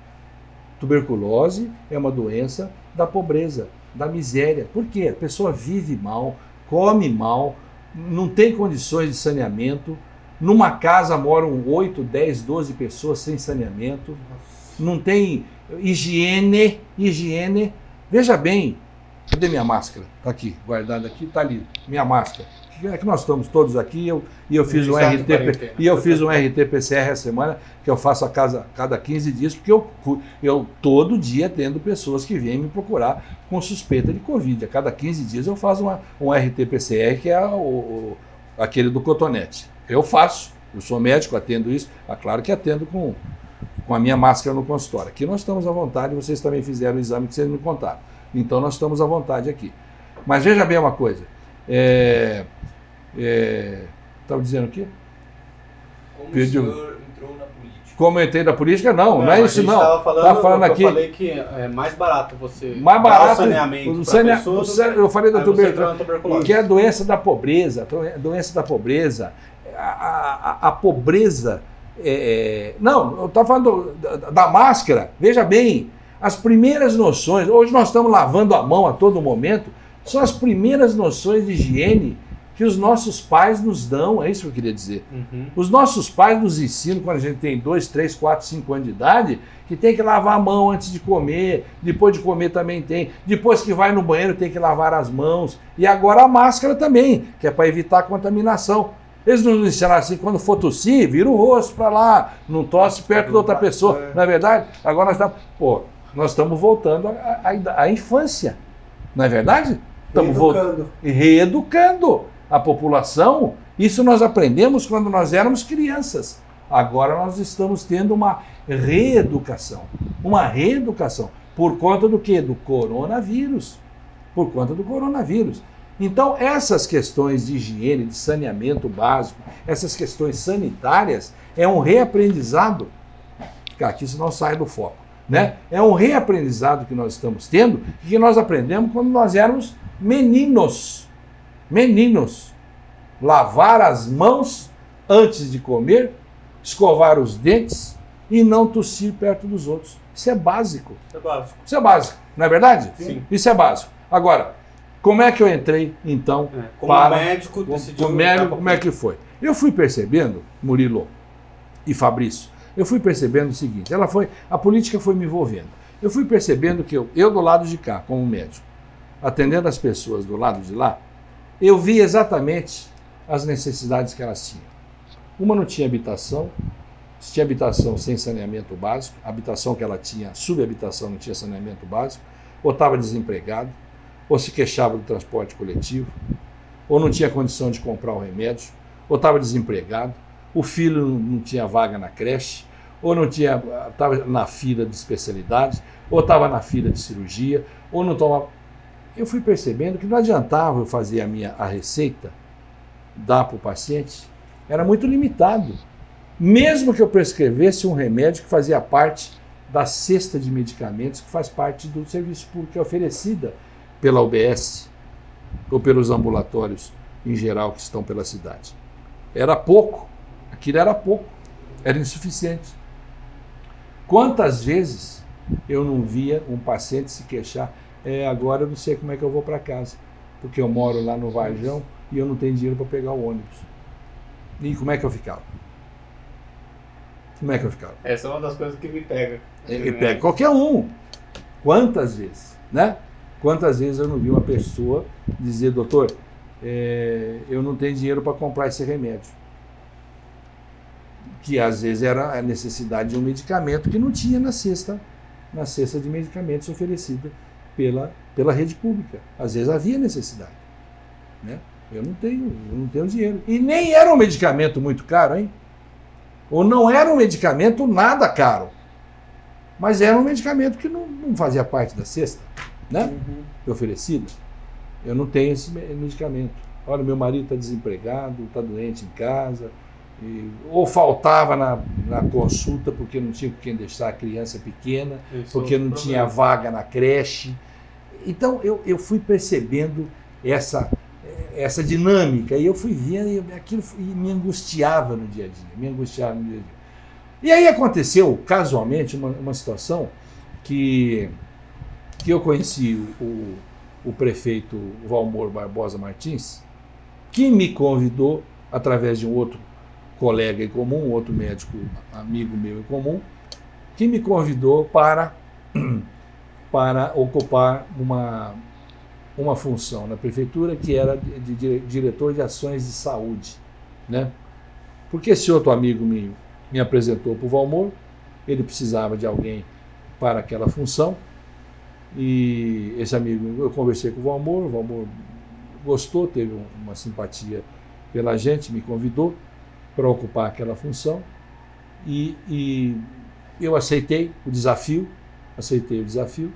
Tuberculose é uma doença da pobreza, da miséria. Por quê? A pessoa vive mal, come mal, não tem condições de saneamento. Numa casa moram 8, 10, 12 pessoas sem saneamento não tem higiene, higiene. Veja bem, cadê minha máscara? Tá aqui, guardada aqui, tá ali, minha máscara. É que nós estamos todos aqui eu, e eu fiz um RT quarentena. e eu fiz um RT-PCR essa semana que eu faço a casa cada 15 dias porque eu, eu todo dia tendo pessoas que vêm me procurar com suspeita de Covid. A cada 15 dias eu faço uma, um RT-PCR que é o, o- aquele do cotonete. Eu faço, eu sou médico, atendo isso. É claro que atendo com, com a minha máscara no consultório. Aqui nós estamos à vontade, vocês também fizeram o exame que vocês me contaram. Então nós estamos à vontade aqui. Mas veja bem uma coisa. É, é, Estava dizendo o quê? Como Pediu. o senhor entrou na política? Como eu entrei na política? Não, não, é a isso não. Tava falando, Tá falando eu aqui. falei que é mais barato você Mais dar barato. o saneamento o pra sane- pessoa o sane- eu falei da tuberculose. Que é a doença da pobreza. a Doença da pobreza. A, a- a pobreza. é, é- não, eu estava falando da, da máscara. Veja bem, as primeiras noções. Hoje nós estamos lavando a mão a todo momento. São as primeiras noções de higiene que os nossos pais nos dão. É isso que eu queria dizer. Uhum. Os nossos pais nos ensinam, quando a gente tem 2, 3, 4, 5 anos de idade, que tem que lavar a mão antes de comer, depois de comer também tem, depois que vai no banheiro tem que lavar as mãos, e agora a máscara também, que é para evitar a contaminação. Eles nos ensinaram assim, quando for tossir, vira o rosto para lá, não tosse perto da outra pessoa. É. Não é verdade? Agora nós estamos, pô, nós estamos voltando à infância, não é verdade? Estamos voltando Educando. e reeducando a população. Isso nós aprendemos quando nós éramos crianças. Agora nós estamos tendo uma reeducação. Uma reeducação. Por conta do que? Do coronavírus. Por conta do coronavírus. Então, essas questões de higiene, de saneamento básico, essas questões sanitárias, é um reaprendizado. Que isso não sai do foco. Né? É um reaprendizado que nós estamos tendo, que nós aprendemos quando nós éramos meninos. Meninos. Lavar as mãos antes de comer, escovar os dentes e não tossir perto dos outros. Isso é básico. Isso é básico. Isso é básico, não é verdade? Sim. Isso é básico. Agora, como é que eu entrei, então, É, Como Para- médico, decidiu. o médico, como é que foi? Eu fui percebendo, Murilo e Fabrício, eu fui percebendo o seguinte, ela foi, a política foi me envolvendo. Eu fui percebendo que eu, eu do lado de cá, como médico, atendendo as pessoas do lado de lá, eu vi exatamente as necessidades que elas tinham. Uma não tinha habitação, tinha habitação sem saneamento básico, a habitação que ela tinha, subhabitação não tinha saneamento básico, ou estava desempregado, ou se queixava do transporte coletivo, ou não tinha condição de comprar o remédio, ou estava desempregado, o filho não- tinha vaga na creche, ou não tinha estava na fila de especialidades, ou estava na fila de cirurgia, ou não tomava. Eu fui percebendo que não adiantava eu fazer a minha a receita, dar para o paciente, era muito limitado. Mesmo que eu prescrevesse um remédio que fazia parte da cesta de medicamentos que faz parte do serviço público que é oferecida pela UBS ou pelos ambulatórios em geral que estão pela cidade. Era pouco, aquilo era pouco, era insuficiente. Quantas vezes eu não via um paciente se queixar, é, agora eu não sei como é que eu vou para casa, porque eu moro lá no Varjão e eu não tenho dinheiro para pegar o ônibus. E como é que eu ficava? Como é que eu ficava? Essa é uma das coisas que me pega. E pega qualquer um. Quantas vezes, né? Quantas vezes eu não vi uma pessoa dizer, doutor, é, eu não tenho dinheiro para comprar esse remédio. Que às vezes era a necessidade de um medicamento que não tinha na cesta, na cesta de medicamentos oferecida pela, pela rede pública. Às vezes havia necessidade. Né? Eu não tenho, eu não tenho dinheiro. E nem era um medicamento muito caro, hein? Ou não era um medicamento nada caro. Mas era um medicamento que não, não fazia parte da cesta, né? Uhum. Oferecida. Eu não tenho esse me- medicamento. Olha, meu marido está desempregado, está doente em casa, e- ou faltava na, na consulta porque não tinha com quem deixar a criança pequena, Esse porque é não outro tinha problema. vaga na creche. Então eu, eu fui percebendo essa, essa dinâmica e eu fui vendo e aquilo e me angustiava no dia a dia, me angustiava no dia a dia. E aí aconteceu, casualmente, uma, uma situação que, que eu conheci o, o, o prefeito Valmor Barbosa Martins, que me convidou, através de um outro colega em comum, um outro médico amigo meu em comum, que me convidou para, para ocupar uma, uma função na prefeitura que era de, de dire- diretor de ações de saúde. Né? Porque esse outro amigo me, me apresentou para o Valmor, ele precisava de alguém para aquela função, e esse amigo, eu conversei com o Valmor, o Valmor gostou, teve um- uma simpatia pela gente, me convidou para ocupar aquela função, e, e eu aceitei o desafio, aceitei o desafio,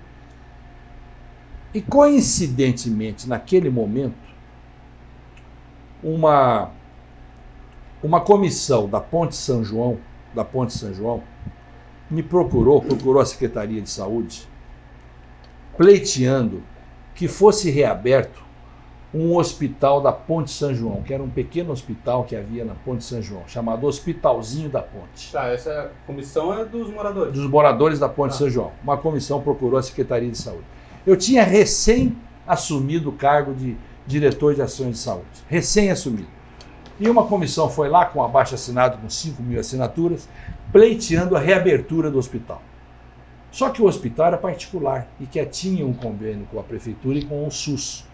e coincidentemente, naquele momento, uma, uma comissão da Ponte São João, da Ponte São João, me procurou, procurou a Secretaria de Saúde, pleiteando que fosse reaberto um hospital da Ponte São João, que era um pequeno hospital que havia na Ponte São João, chamado Hospitalzinho da Ponte. Tá, essa comissão é dos moradores. Dos moradores da Ponte Tá. São João. Uma comissão procurou a Secretaria de Saúde. Eu tinha recém assumido o cargo de diretor de ações de saúde. Recém assumido. E uma comissão foi lá com abaixo assinado com 5 mil assinaturas, pleiteando a reabertura do hospital. Só que o hospital era particular e que tinha um convênio com a prefeitura e com o SUS,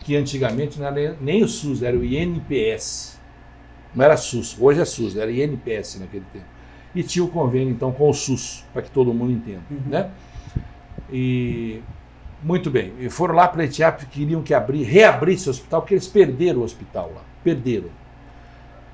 que antigamente não era nem o SUS, era o INPS. Não era SUS, hoje é SUS, era INPS naquele tempo. E tinha o convênio então com o SUS, para que todo mundo entenda, Uhum. né? E muito bem, e foram lá pleitear porque queriam que abrir, reabrisse o hospital, porque eles perderam o hospital lá, perderam.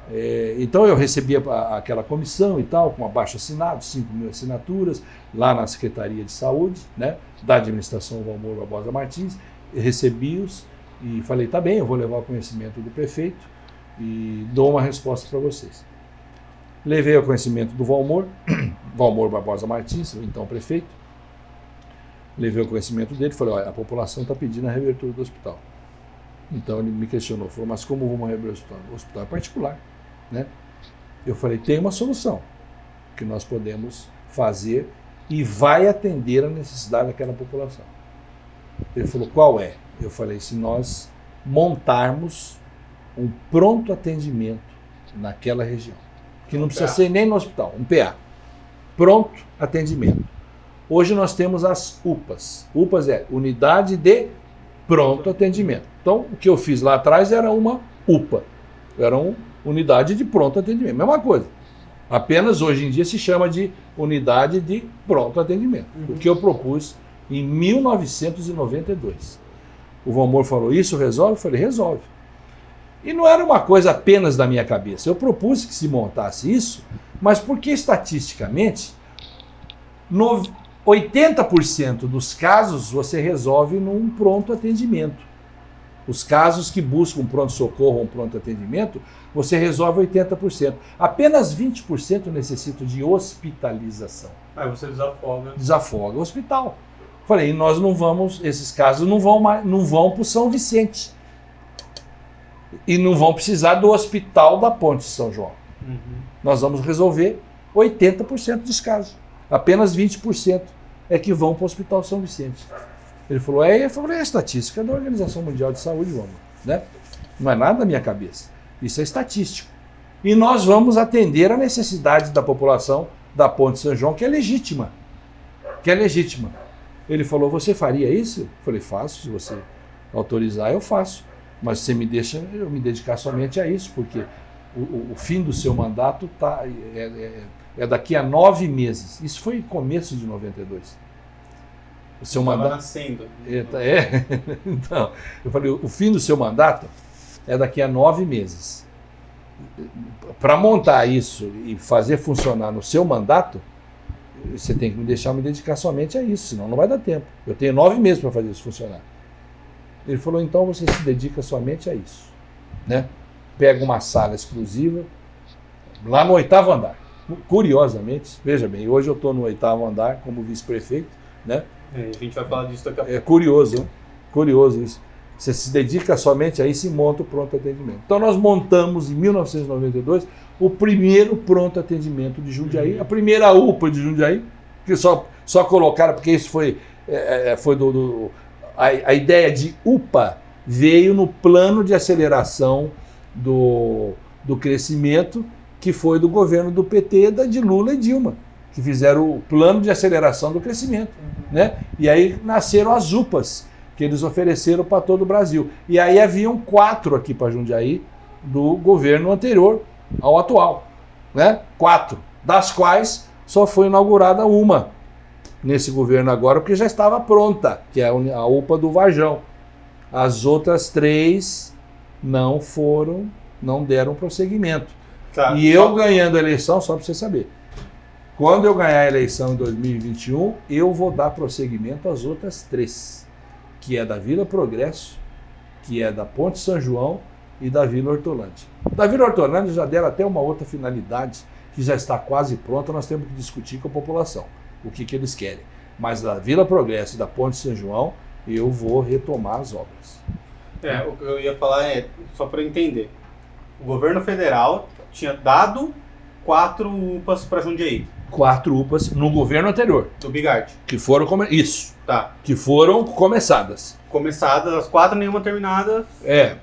É, então eu recebi a- aquela comissão e tal, com abaixo assinado, 5 mil assinaturas, lá na Secretaria de Saúde, né, da administração Valmor Barbosa Martins, recebi-os e falei, tá bem, eu vou levar ao conhecimento do prefeito e dou uma resposta para vocês. Levei ao conhecimento do Valmor, Valmor Barbosa Martins, o então prefeito, levei ao conhecimento dele e falei, olha, a população está pedindo a reabertura do hospital. Então ele me questionou, falou, mas como vamos reabrir o hospital? O hospital é particular, né? Eu falei, tem uma solução que nós podemos fazer e vai atender a necessidade daquela população. Ele falou, qual é? Eu falei, se nós montarmos um pronto atendimento naquela região, que não Um precisa PA. ser nem no hospital, um PA. Pronto atendimento. Hoje nós temos as UPAs. UPAs é Unidade de Pronto Atendimento. Então, o que eu fiz lá atrás era uma UPA. Era uma unidade de pronto atendimento. Mesma coisa. Apenas hoje em dia se chama de unidade de pronto atendimento. Uhum. O que eu propus em 1992. O Valmor falou: Isso resolve? Eu falei: Resolve. E não era uma coisa apenas da minha cabeça. Eu propus que se montasse isso, mas porque estatisticamente, no 80% dos casos você resolve num pronto atendimento. Os casos que buscam pronto-socorro ou um pronto atendimento, você resolve 80%. Apenas 20% necessitam de hospitalização Aí você desafoga. desafoga o hospital. Falei, nós não vamos, esses casos não vão mais, não vão para o São Vicente. E não vão precisar do hospital da Ponte de São João. Uhum. Nós vamos resolver 80% dos casos. Apenas 20% é que vão para o Hospital São Vicente. Ele falou, é, eu falei, é a estatística da Organização Mundial de Saúde, vamos, né? Não é nada da minha cabeça. Isso é estatístico. E nós vamos atender a necessidade da população da Ponte de São João, que é legítima. Que é legítima. Ele falou, você faria isso? Eu falei, faço, se você autorizar, eu faço. Mas você me deixa eu me dedicar somente a isso, porque o, o- fim do seu mandato tá, é, é- é daqui a nove meses. Isso foi começo de 92. O seu mandato. nascendo. É, tá- é. Então, eu falei, o fim do seu mandato é daqui a nove meses. Para montar isso e fazer funcionar no seu mandato, você tem que me deixar me dedicar somente a isso, senão não vai dar tempo. Eu tenho nove meses para fazer isso funcionar. Ele falou, então você se dedica somente a isso. Né? Pega uma sala exclusiva, lá no oitavo andar. Curiosamente, veja bem, hoje eu estou no oitavo andar como vice-prefeito, né? É, a gente vai falar disso daqui a pouco. É curioso, né? curioso isso. Você se dedica somente a isso e monta o pronto atendimento. Então nós montamos em 1992 o primeiro pronto atendimento de Jundiaí, a primeira UPA de Jundiaí, que só, só colocaram, porque isso foi, é, é, foi do, do- a, a ideia de UPA veio no plano de aceleração do, do crescimento que foi do governo do PT, da de Lula e Dilma, que fizeram o plano de aceleração do crescimento né? E aí nasceram as UPAs que eles ofereceram para todo o Brasil. E aí haviam quatro aqui para Jundiaí do governo anterior ao atual, né? Quatro, das quais só foi inaugurada uma nesse governo agora, porque já estava pronta, que é a UPA do Varjão. As outras três não foram, não deram prosseguimento. Tá, E eu ganhando a eleição, só para você saber. Quando eu ganhar a eleição em 2021, eu vou dar prosseguimento às outras três, que é da Vila Progresso, que é da Ponte São João e da Vila Hortolândia. Da Vila Hortolândia já deram até uma outra finalidade que já está quase pronta, nós temos que discutir com a população o que, que eles querem. Mas da Vila Progresso e da Ponte São João, eu vou retomar as obras. É, o que eu ia falar é, só para entender. O governo federal tinha dado quatro UPAs para Jundiaí, Quatro UPAs no governo anterior, do Bigard. que foram come... isso, Tá. que foram começadas. Começadas as quatro, nenhuma terminada. É.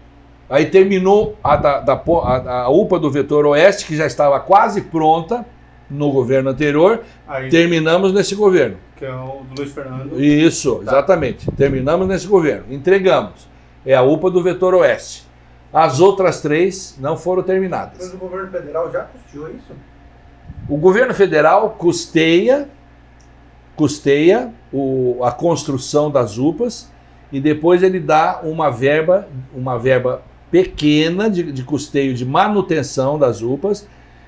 Aí terminou a, da, da a, a UPA do Vetor Oeste, que já estava quase pronta no governo anterior. Aí, Terminamos nesse governo. que é o do Luiz Fernando. Isso, Tá. exatamente. Terminamos nesse governo. Entregamos. É a UPA do Vetor Oeste. As outras três não foram terminadas. Mas o governo federal já custeou isso? O governo federal custeia, custeia o- a construção das UPAs e depois ele dá uma verba, uma verba pequena de, de custeio de manutenção das UPAs.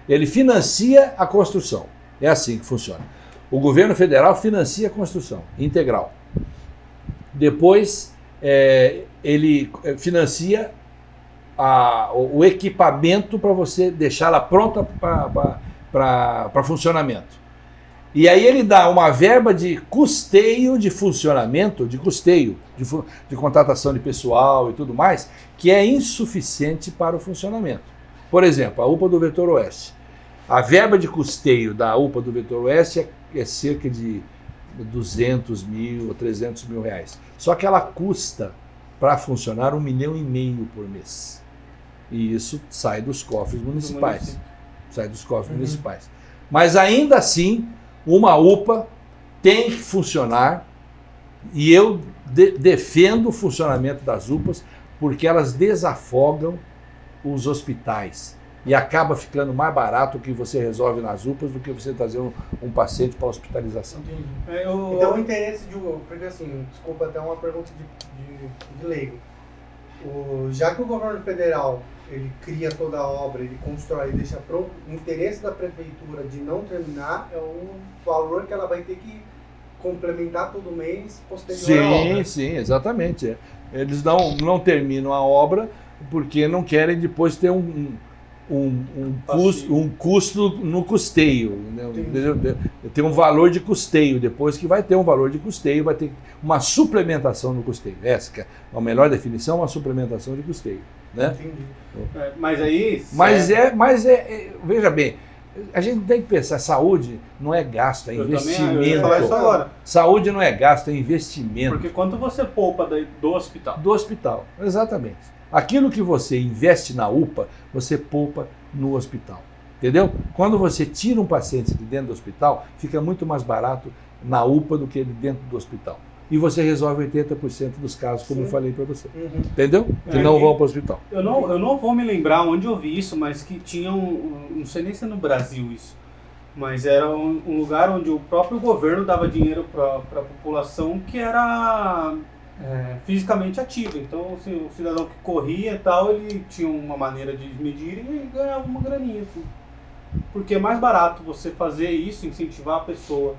Ele financia a construção. É assim que funciona. O governo federal financia a construção integral. Depois é, ele é, financia a- o, o equipamento para você deixá-la pronta para funcionamento. E aí ele dá uma verba de custeio de funcionamento, de custeio, de, de contratação de pessoal e tudo mais, que é insuficiente para o funcionamento. Por exemplo, a UPA do Vetor Oeste. A verba de custeio da UPA do Vetor Oeste é, é cerca de 200 mil ou 300 mil reais. Só que ela custa para funcionar um milhão e meio por mês. E isso sai dos cofres municipais. Sai dos cofres Uhum. municipais. Mas ainda assim, uma UPA tem que funcionar e eu de- defendo o funcionamento das UPAs porque elas desafogam os hospitais e acaba ficando mais barato o que você resolve nas UPAs do que você trazer um, um paciente para hospitalização. Entendi. É, eu- Então o interesse de. um- Porque assim, desculpa até uma pergunta de, de, de leigo. O, já que o governo federal ele cria toda a obra, ele constrói e deixa pronto, o interesse da prefeitura de não terminar é um valor que ela vai ter que complementar todo mês posterior à Sim, obra. sim, exatamente. é. Eles não, não terminam a obra porque não querem depois ter um, um, um, custo, um custo no custeio. né? Tem um valor de custeio, depois que vai ter um valor de custeio, vai ter uma suplementação no custeio. Essa é a melhor definição, uma suplementação de custeio. Né? Entendi. é, mas aí. Mas é, mas é, é- veja bem, a gente tem que pensar, saúde não é gasto, é Eu também eu ia falar isso investimento. agora. Saúde não é gasto, é investimento. Porque quanto você poupa do hospital? do hospital. Exatamente. Aquilo que você investe na UPA, você poupa no hospital. Entendeu? Quando você tira um paciente de dentro do hospital, fica muito mais barato na UPA do que de dentro do hospital. E você resolve 80% dos casos, como Sim. eu falei para você. Uhum. Entendeu? Que É, não vão para o hospital. Eu não, eu não vou me lembrar onde eu vi isso, mas que tinha um. Não sei nem se é no Brasil isso. Mas era um, um lugar onde o próprio governo dava dinheiro para a população que era é, fisicamente ativa. Então, assim, o cidadão que corria e tal, ele tinha uma maneira de medir e ganhava uma graninha. Assim. Porque é mais barato você fazer isso, incentivar a pessoa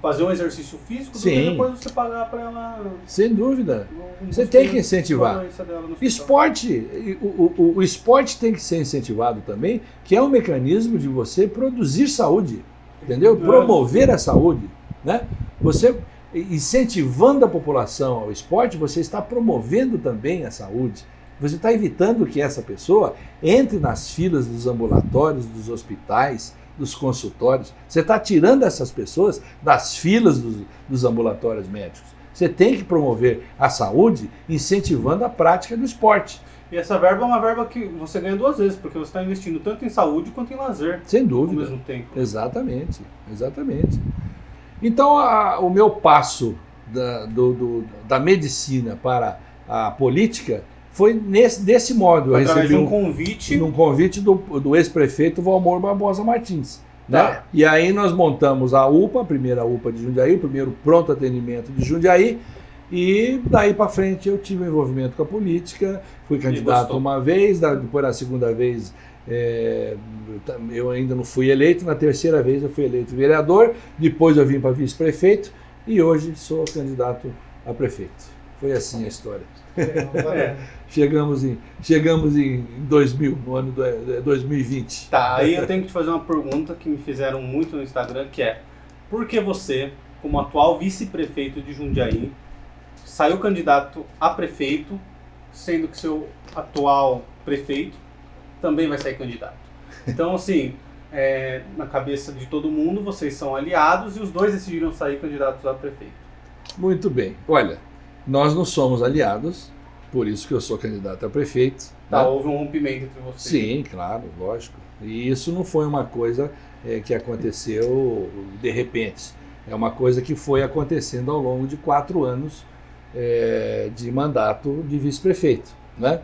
fazer um exercício físico, do Sim. que depois você pagar para ela. Sem dúvida. um Você tem que incentivar. Esporte, o, o, o esporte tem que ser incentivado também, que é um mecanismo de você produzir saúde, entendeu? É. Promover a saúde, né? Você incentivando a população ao esporte, você está promovendo também a saúde. Você está evitando que essa pessoa entre nas filas dos ambulatórios, dos hospitais, dos consultórios. Você está tirando essas pessoas das filas dos, dos ambulatórios médicos. Você tem que promover a saúde incentivando a prática do esporte. E essa verba é uma verba que você ganha duas vezes, porque você está investindo tanto em saúde quanto em lazer Sem ao dúvida. mesmo tempo. Exatamente, exatamente. Então, a- o meu passo da, do- do- da medicina para a política foi nesse, desse modo. Eu recebi de um um, convite. num convite do, do ex-prefeito Valmor Barbosa Martins. Né? Tá. E aí nós montamos a UPA, a primeira UPA de Jundiaí, o primeiro pronto atendimento de Jundiaí, e daí para frente eu tive um envolvimento com a política, fui candidato uma vez, depois na segunda vez é, eu ainda não fui eleito, na terceira vez eu fui eleito vereador, depois eu vim para vice-prefeito e hoje sou candidato a prefeito. Foi assim a história. É. Chegamos em, chegamos em 2000, no ano do- é, 2020. Tá, aí eu tenho que te fazer uma pergunta que me fizeram muito no Instagram, que é por que você, como atual vice-prefeito de Jundiaí, saiu candidato a prefeito, sendo que seu atual prefeito também vai sair candidato? Então, assim, é, na cabeça de todo mundo, vocês são aliados e os dois decidiram sair candidatos a prefeito. Muito bem. Olha, nós não somos aliados, por isso que eu sou candidato a prefeito. Tá, né? houve um rompimento entre vocês. Sim, claro, lógico. E isso não foi uma coisa eh, que aconteceu de repente. É uma coisa que foi acontecendo ao longo de quatro anos eh, de mandato de vice-prefeito, né?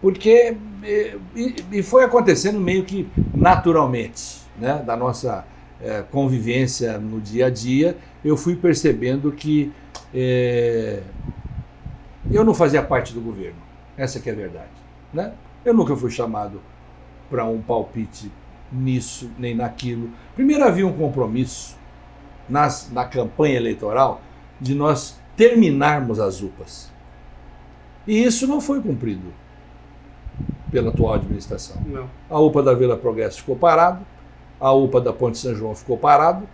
Porque eh, e, e foi acontecendo meio que naturalmente, né? Da nossa eh, convivência no dia a dia, eu fui percebendo que eh, eu não fazia parte do governo. Essa que é a verdade, né? Eu nunca fui chamado para um palpite nisso nem naquilo. Primeiro havia um compromisso nas, na campanha eleitoral de nós terminarmos as UPAs. E isso não foi cumprido pela atual administração. Não. A UPA da Vila Progresso ficou parado, a UPA da Ponte São João ficou parado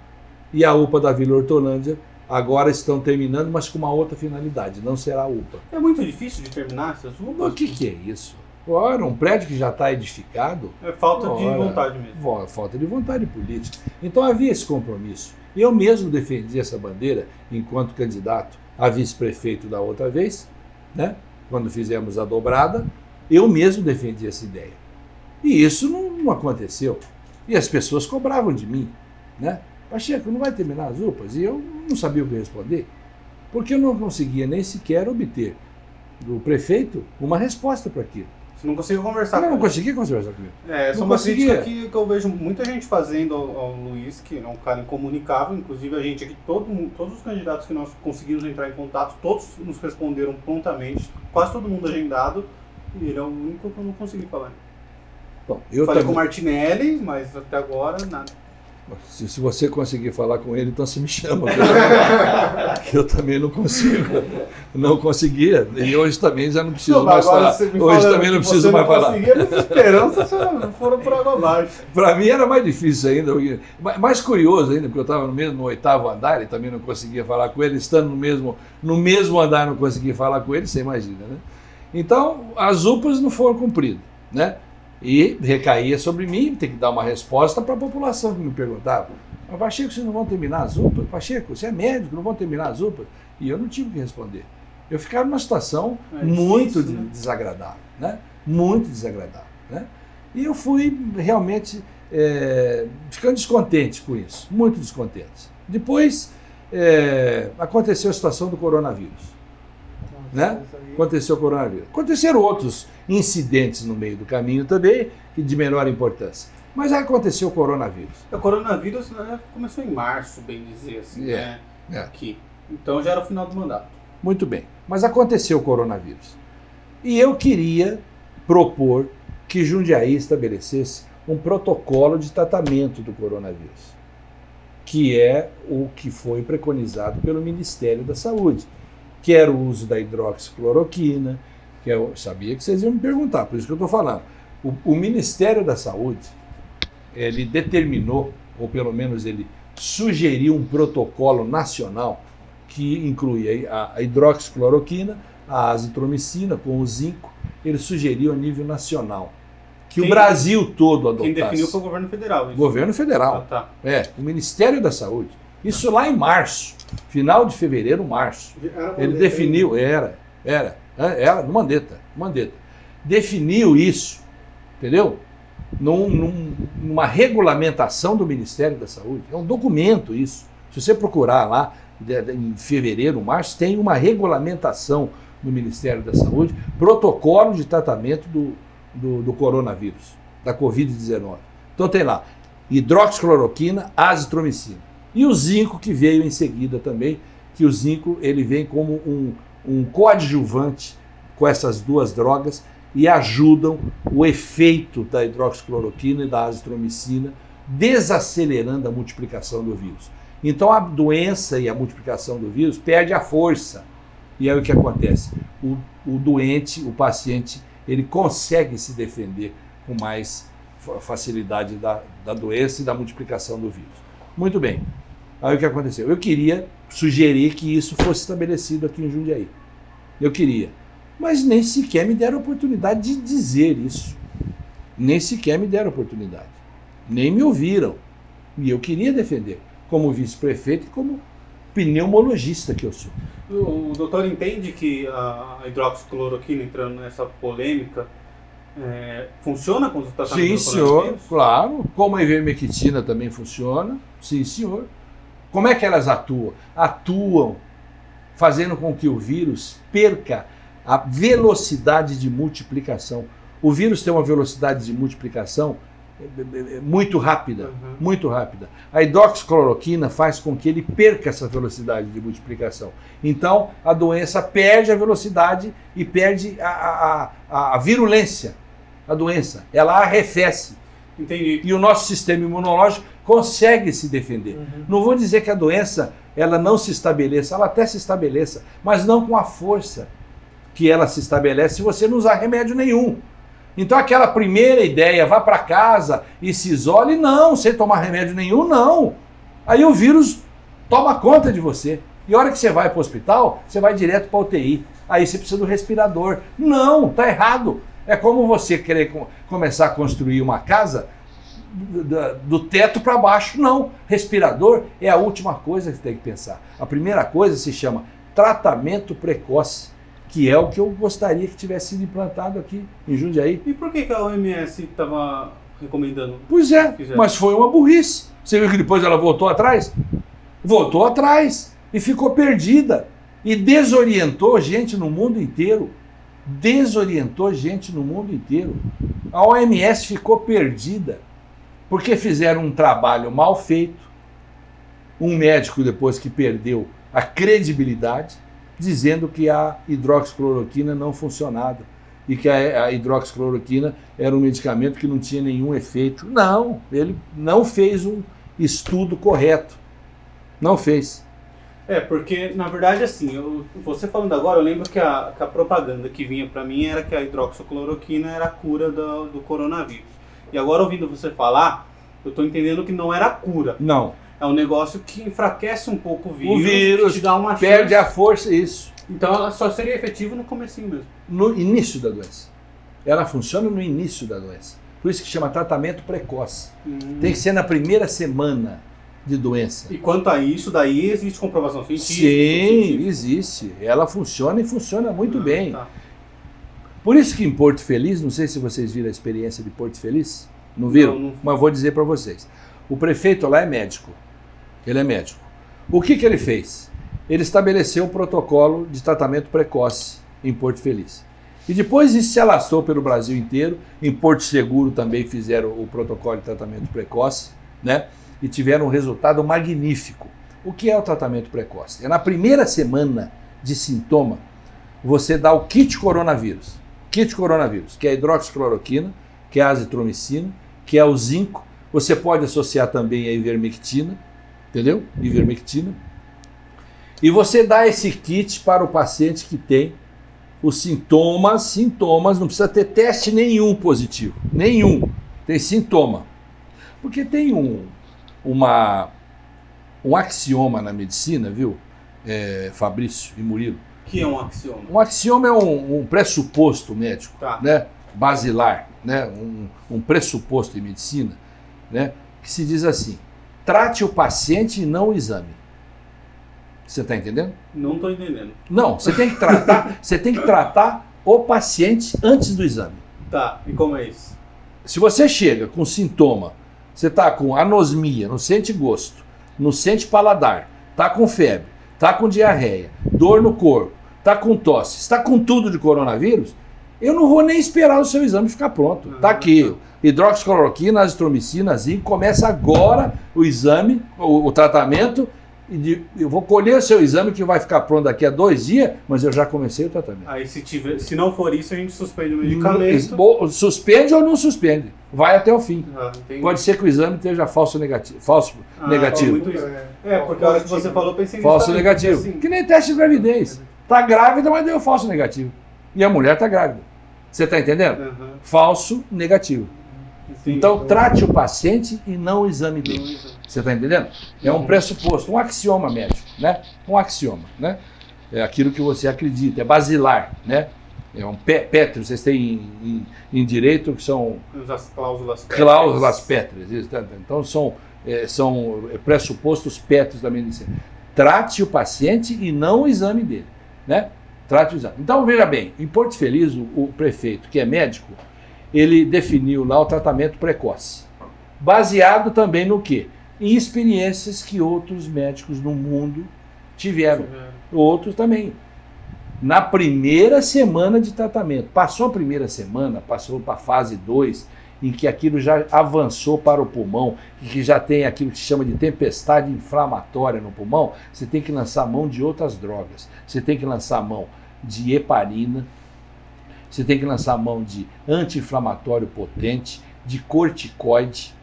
e a UPA da Vila Hortolândia agora estão terminando, mas com uma outra finalidade, não será a UPA. É muito difícil de terminar essas ruas? O que, que é isso? Ora, um prédio que já está edificado, É falta de Ora. vontade mesmo. falta de vontade política. Então havia esse compromisso. Eu mesmo defendi essa bandeira enquanto candidato a vice-prefeito da outra vez, né? quando fizemos a dobrada, eu mesmo defendi essa ideia. E isso não, não aconteceu. E as pessoas cobravam de mim. Né? Pacheco, não vai terminar as UPAs? E eu não sabia o que responder, porque eu não conseguia nem sequer obter do prefeito uma resposta para aquilo. Você não conseguiu conversar Eu com não ele. conseguia conversar comigo. É, essa é Não uma conseguia. crítica que, eu vejo muita gente fazendo ao, ao Luiz, que é um cara incomunicável, inclusive a gente aqui, todo, todos os candidatos que nós conseguimos entrar em contato, todos nos responderam prontamente, quase todo mundo agendado, e ele é o único que eu não consegui falar. Bom, eu Falei com o também, Martinelli, mas até agora nada. Se, se você conseguir falar com ele, então você me chama. eu também não consigo. Não conseguia. E hoje também já não preciso mais falar. Hoje também não preciso mais falar. Conseguia, minhas esperanças foram por água abaixo. Para mim era mais difícil ainda. Mais curioso ainda, porque eu estava no mesmo no oitavo andar e também não conseguia falar com ele, estando no mesmo, no mesmo andar não conseguia falar com ele, você imagina, né? Então, as UPAs não foram cumpridas, né? E recaía sobre mim, ter que dar uma resposta para a população que me perguntava. Mas Pacheco, vocês não vão terminar as UPAs? Pacheco, você é médico, não vão terminar as UPAs? E eu não tive o que responder. Eu ficava numa situação É muito difícil, de- né? desagradável, né? Muito desagradável, né? E eu fui realmente é, ficando descontente com isso, muito descontente. Depois é, aconteceu a situação do coronavírus. Né? Aconteceu o coronavírus. Aconteceram outros incidentes no meio do caminho também, que de menor importância. Mas aí aconteceu o coronavírus. O coronavírus né, começou em março, bem dizer assim, É, né? é. Aqui. Então já era o final do mandato. Muito bem. Mas aconteceu o coronavírus. E eu queria propor que Jundiaí estabelecesse um protocolo de tratamento do coronavírus, que é o que foi preconizado pelo Ministério da Saúde, que era o uso da hidroxicloroquina, que eu sabia que vocês iam me perguntar, por isso que eu estou falando. O, o Ministério da Saúde, ele determinou, ou pelo menos ele sugeriu um protocolo nacional que inclui a, a hidroxicloroquina, a azitromicina com o zinco, ele sugeriu a nível nacional. Que o Quem- Brasil todo adotasse. Quem definiu foi o governo federal. isso. Governo Ah, federal. tá. É, o Ministério da Saúde. Isso lá em março, final de fevereiro, março. Ele definiu, era, era, é, era, no Mandetta, Mandetta. Definiu isso, entendeu? Num- num- numa regulamentação do Ministério da Saúde. É um documento isso. Se você procurar lá, de- de- em fevereiro, março, tem uma regulamentação do Ministério da Saúde, protocolo de tratamento do, do, do coronavírus, da Covid-19. Então tem lá hidroxicloroquina, azitromicina. E o zinco que veio em seguida também, que o zinco ele vem como um, um coadjuvante com essas duas drogas e ajudam o efeito da hidroxicloroquina e da azitromicina, desacelerando a multiplicação do vírus. Então a doença e a multiplicação do vírus perde a força. E aí o que acontece? O, o doente, o paciente, ele consegue se defender com mais fa- facilidade da, da doença e da multiplicação do vírus. Muito bem. Aí o que aconteceu? Eu queria sugerir que isso fosse estabelecido aqui em Jundiaí. Eu queria. Mas nem sequer me deram oportunidade de dizer isso. Nem sequer me deram oportunidade. Nem me ouviram. E eu queria defender, como vice-prefeito e como pneumologista que eu sou. O, o doutor entende que a hidroxicloroquina, entrando nessa polêmica, é, funciona com os tratamentos Sim, senhor, claro. Como a ivermectina também funciona. Sim, senhor. Como é que elas atuam? Atuam fazendo com que o vírus perca a velocidade de multiplicação. O vírus tem uma velocidade de multiplicação é, é, é, muito rápida, Uhum. muito rápida. A hidroxicloroquina faz com que ele perca essa velocidade de multiplicação. Então, a doença perde a velocidade e perde a, a, a, a virulência da doença. Ela arrefece. Entendi. E o nosso sistema imunológico consegue se defender. Uhum. Não vou dizer que a doença ela não se estabeleça, ela até se estabeleça, mas não com a força que ela se estabelece se você não usar remédio nenhum. Então aquela primeira ideia, vá para casa e se isole, não, sem tomar remédio nenhum, não. Aí o vírus toma conta de você. E a hora que você vai para o hospital, você vai direto para UTI. Aí você precisa do respirador. Não, tá errado. É como você querer co- começar a construir uma casa do, teto para baixo. Não. Respirador é a última coisa que você tem que pensar. A primeira coisa se chama tratamento precoce, que é o que eu gostaria que tivesse sido implantado aqui em Jundiaí. E por que, que a OMS estava recomendando? Pois é, mas foi uma burrice. Você viu que depois ela voltou atrás? Voltou atrás e ficou perdida. E desorientou gente no mundo inteiro. Desorientou gente no mundo inteiro. A OMS ficou perdida porque fizeram um trabalho mal feito. Um médico, depois que perdeu a credibilidade, dizendo que a hidroxicloroquina não funcionava e que a, hidroxicloroquina era um medicamento que não tinha nenhum efeito. Não, ele não fez um estudo correto. Não fez. É, porque na verdade assim, eu- você falando agora, eu lembro que a, que a propaganda que vinha pra mim era que a hidroxicloroquina era a cura do, do coronavírus. E agora ouvindo você falar, eu tô entendendo que não era a cura. Não. É um negócio que enfraquece um pouco o vírus, vírus te dá uma Perde a chance. força, isso. Então ela só seria efetiva no comecinho mesmo. No início da doença. Ela funciona no início da doença. Por isso que chama tratamento precoce. Tem que ser na primeira semana de doença. E quanto a isso, daí existe comprovação científica? Sim, científica. existe. Ela funciona e funciona muito Ah, bem. tá. Por isso que em Porto Feliz, não sei se vocês viram a experiência de Porto Feliz, não viram? Não, não. Mas vou dizer para vocês. O prefeito lá é médico. Ele é médico. O que, que ele fez? Ele estabeleceu um protocolo de tratamento precoce em Porto Feliz. E depois isso se alastrou pelo Brasil inteiro. Em Porto Seguro também fizeram o protocolo de tratamento precoce, né? E tiveram um resultado magnífico. O que é o tratamento precoce? É na primeira semana de sintoma, você dá o kit coronavírus. Kit coronavírus, que é a hidroxicloroquina, que é a azitromicina, que é o zinco. Você pode associar também a ivermectina, entendeu? Ivermectina. E você dá esse kit para o paciente que tem os sintomas, sintomas, não precisa ter teste nenhum positivo, nenhum. Tem sintoma. Porque tem um, uma, um axioma na medicina, viu, é, Fabrício e Murilo? Que é um axioma. Um axioma é um, um pressuposto médico, Tá. né? basilar, né? um, um pressuposto em medicina, né? que se diz assim: trate o paciente e não o exame. Você está entendendo? Não tô entendendo. Não, você tem que tratar, você tem que tratar o paciente antes do exame. Tá, e como é isso? Se você chega com sintoma, você está com anosmia, não sente gosto, não sente paladar, está com febre, está com diarreia, dor no corpo, está com tosse, está com tudo de coronavírus, eu não vou nem esperar o seu exame ficar pronto. Está aqui, hidroxicloroquina, azitromicina, zinco, começa agora o exame, o, o tratamento, de- eu vou colher o seu exame que vai ficar pronto daqui a dois dias, mas eu já comecei o tratamento. Aí se, tiver, se não for isso, a gente suspende o medicamento. Suspende ou não suspende, vai até o fim. Ah. Pode ser que o exame esteja falso negativo. Falso Ah, negativo. muito isso. É, porque a hora que você falou, pensei Falso negativo. assim, Que nem teste de gravidez. Tá grávida, mas deu falso negativo. E a mulher tá grávida. Você tá entendendo? Aham. Falso negativo. Sim, Então trate o paciente e não o exame dele. Você está entendendo? É um pressuposto, um axioma médico, né? Um axioma, né? É aquilo que você acredita, é basilar, né? É um pé- pétreo, vocês têm em, em- em direito que são As cláusulas cláusulas pétreas. isso, tá? Então são, é, são pressupostos pétreos da medicina. Trate o paciente e não o exame dele, né? Trate o exame. Então veja bem, em Porto Feliz o, o prefeito, que é médico, ele definiu lá o tratamento precoce, baseado também no quê? Em experiências que outros médicos no mundo tiveram outros também. Na primeira semana de tratamento. Passou a primeira semana, passou para a fase 2, em que aquilo já avançou para o pulmão, e que já tem aquilo que se chama de tempestade inflamatória no pulmão, você tem que lançar mão de outras drogas. Você tem que lançar mão de heparina, você tem que lançar mão de anti-inflamatório potente, de corticoide,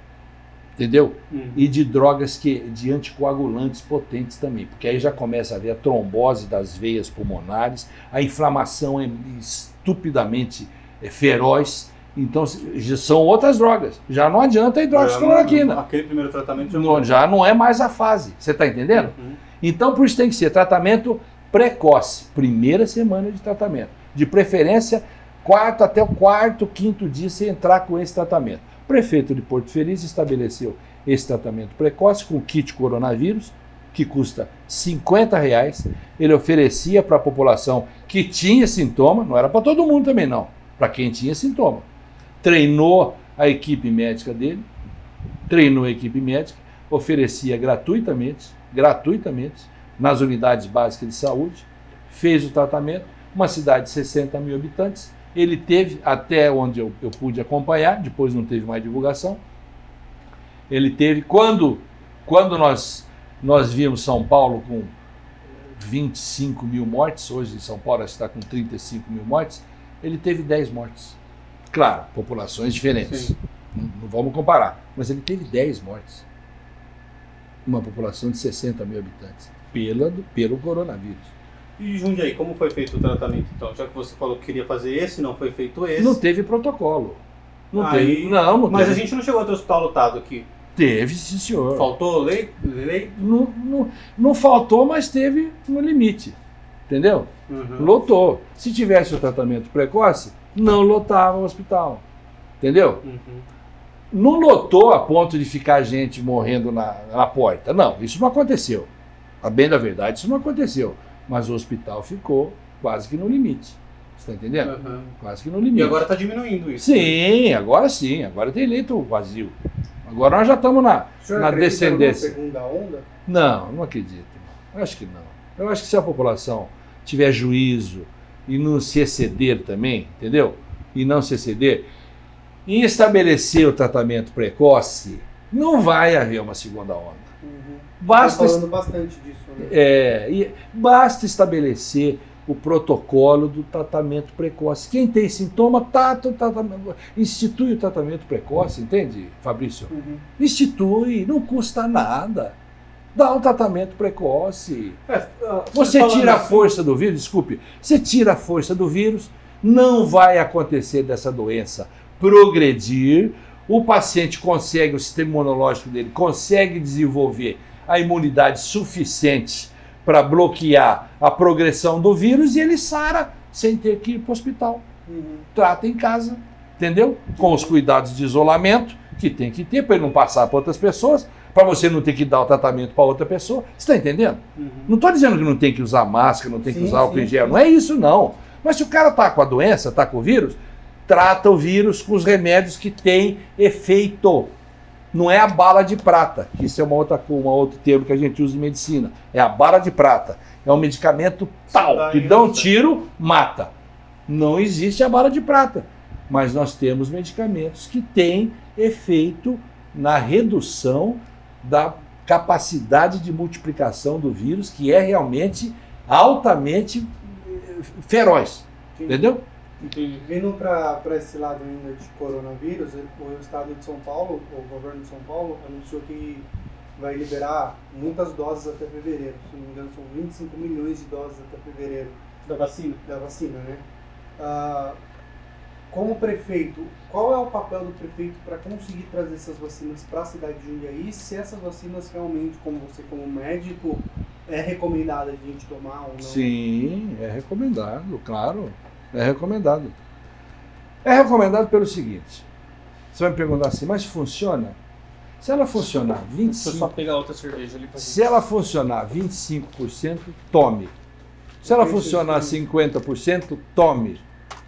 entendeu? Uhum. e de drogas que de anticoagulantes potentes também, porque aí já começa a haver a trombose das veias pulmonares, a inflamação é estupidamente é, feroz, então são outras drogas. Já não adianta a hidroxicloroquina. Aquele primeiro tratamento já Não, já não é mais a fase. Você está entendendo? Uhum. Então, por isso tem que ser tratamento precoce, primeira semana de tratamento. De preferência, quarto até o quarto, quinto dia, você entrar com esse tratamento. O prefeito de Porto Feliz estabeleceu esse tratamento precoce com kit coronavírus, que custa 50 reais. Ele oferecia para a população que tinha sintoma, não era para todo mundo também não, para quem tinha sintoma. Treinou a equipe médica dele, treinou a equipe médica, oferecia gratuitamente, gratuitamente, nas unidades básicas de saúde, fez o tratamento, uma cidade de 60 mil habitantes, ele teve, até onde eu, eu pude acompanhar, depois não teve mais divulgação, ele teve, quando, quando nós, nós vimos São Paulo com 25 mil mortes, hoje São Paulo está com 35 mil mortes, ele teve 10 mortes. Claro, populações diferentes, não, não vamos comparar, mas ele teve 10 mortes. Uma população de 60 mil habitantes, pela, pelo coronavírus. E Jundiaí, como foi feito o tratamento então? Já que você falou que queria fazer esse, não foi feito esse. Não teve protocolo. Não Aí- teve. Não, não Mas teve. a gente não chegou a ter hospital lotado aqui. Teve, sim, senhor. Faltou leito? leito? Não, não, não faltou, mas teve no limite. Entendeu? Uhum. Lotou. Se tivesse o tratamento precoce, não lotava o hospital. Entendeu? Uhum. Não lotou a ponto de ficar gente morrendo na, na porta. Não, isso não aconteceu. A bem da verdade, isso não aconteceu. Mas o hospital ficou quase que no limite. Você está entendendo? Uhum. Quase que no limite. E agora está diminuindo isso. Sim, agora sim. Agora tem leito vazio. Agora nós já estamos na. Na descendência. segunda onda? Não, não acredito. Eu acho que não. Eu acho que se a população tiver juízo e não se exceder também, entendeu? E não se exceder, em estabelecer o tratamento precoce, não vai haver uma segunda onda. Uhum. Basta, Tá falando bastante disso, né? é, e basta estabelecer o protocolo do tratamento precoce. Quem tem sintoma, tá, tá, tá, institui o tratamento precoce, entende, Fabrício? Uhum. Institui, não custa nada. Dá um tratamento precoce. É, ah, Você tira a assim- força do vírus, desculpe, você tira a força do vírus, não vai acontecer dessa doença progredir, o paciente consegue, o sistema imunológico dele consegue desenvolver a imunidade suficiente para bloquear a progressão do vírus e ele sara sem ter que ir para o hospital. Uhum. Trata em casa, entendeu? Com os cuidados de isolamento que tem que ter para ele não passar para outras pessoas, para você não ter que dar o tratamento para outra pessoa. Você está entendendo? Uhum. Não estou dizendo que não tem que usar máscara, não tem que Sim, usar álcool em gel. Não é isso, não. Mas se o cara está com a doença, está com o vírus, trata o vírus com os remédios que têm efeito. Não é a bala de prata, que isso é uma outra, uma outro termo que a gente usa em medicina. É a bala de prata. É um medicamento tal, que dá um você. tiro, mata. Não existe a bala de prata. Mas nós temos medicamentos que têm efeito na redução da capacidade de multiplicação do vírus, que é realmente altamente eh, feroz. Entendeu? Entendi. Vindo para esse lado ainda de coronavírus, o estado de São Paulo, o governo de São Paulo, anunciou que vai liberar muitas doses até fevereiro. Se não me engano, são 25 milhões de doses até fevereiro. Da vacina. da vacina, né? Ah, como prefeito, qual é o papel do prefeito para conseguir trazer essas vacinas para a cidade de Jundiaí? Se essas vacinas realmente, como você como médico, é recomendada a gente tomar ou não? Sim, é recomendado, claro. É recomendado. É recomendado pelo seguinte: você vai me perguntar assim, mas funciona? Se ela funcionar Deixa eu só 25%, pegar outra cerveja ali pra se ela funcionar 25%, tome. Se ela funcionar 50%, tome.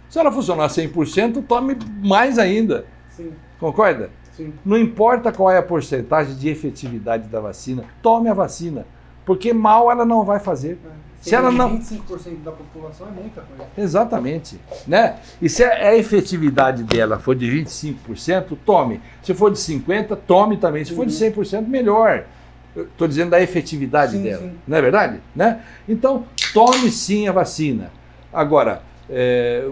Se ela funcionar 100%, tome mais ainda. Sim, Concorda? sim. Não importa qual é a porcentagem de efetividade da vacina, tome a vacina, porque mal ela não vai fazer. É. Se ela não- 25% da população é muita coisa. Exatamente, né? E se a efetividade dela for de 25%, tome. Se for de 50, tome também. Se for de Uhum. 100%, melhor. Estou dizendo da efetividade Sim, dela, sim. não é verdade? Né? Então, tome sim a vacina. Agora, é,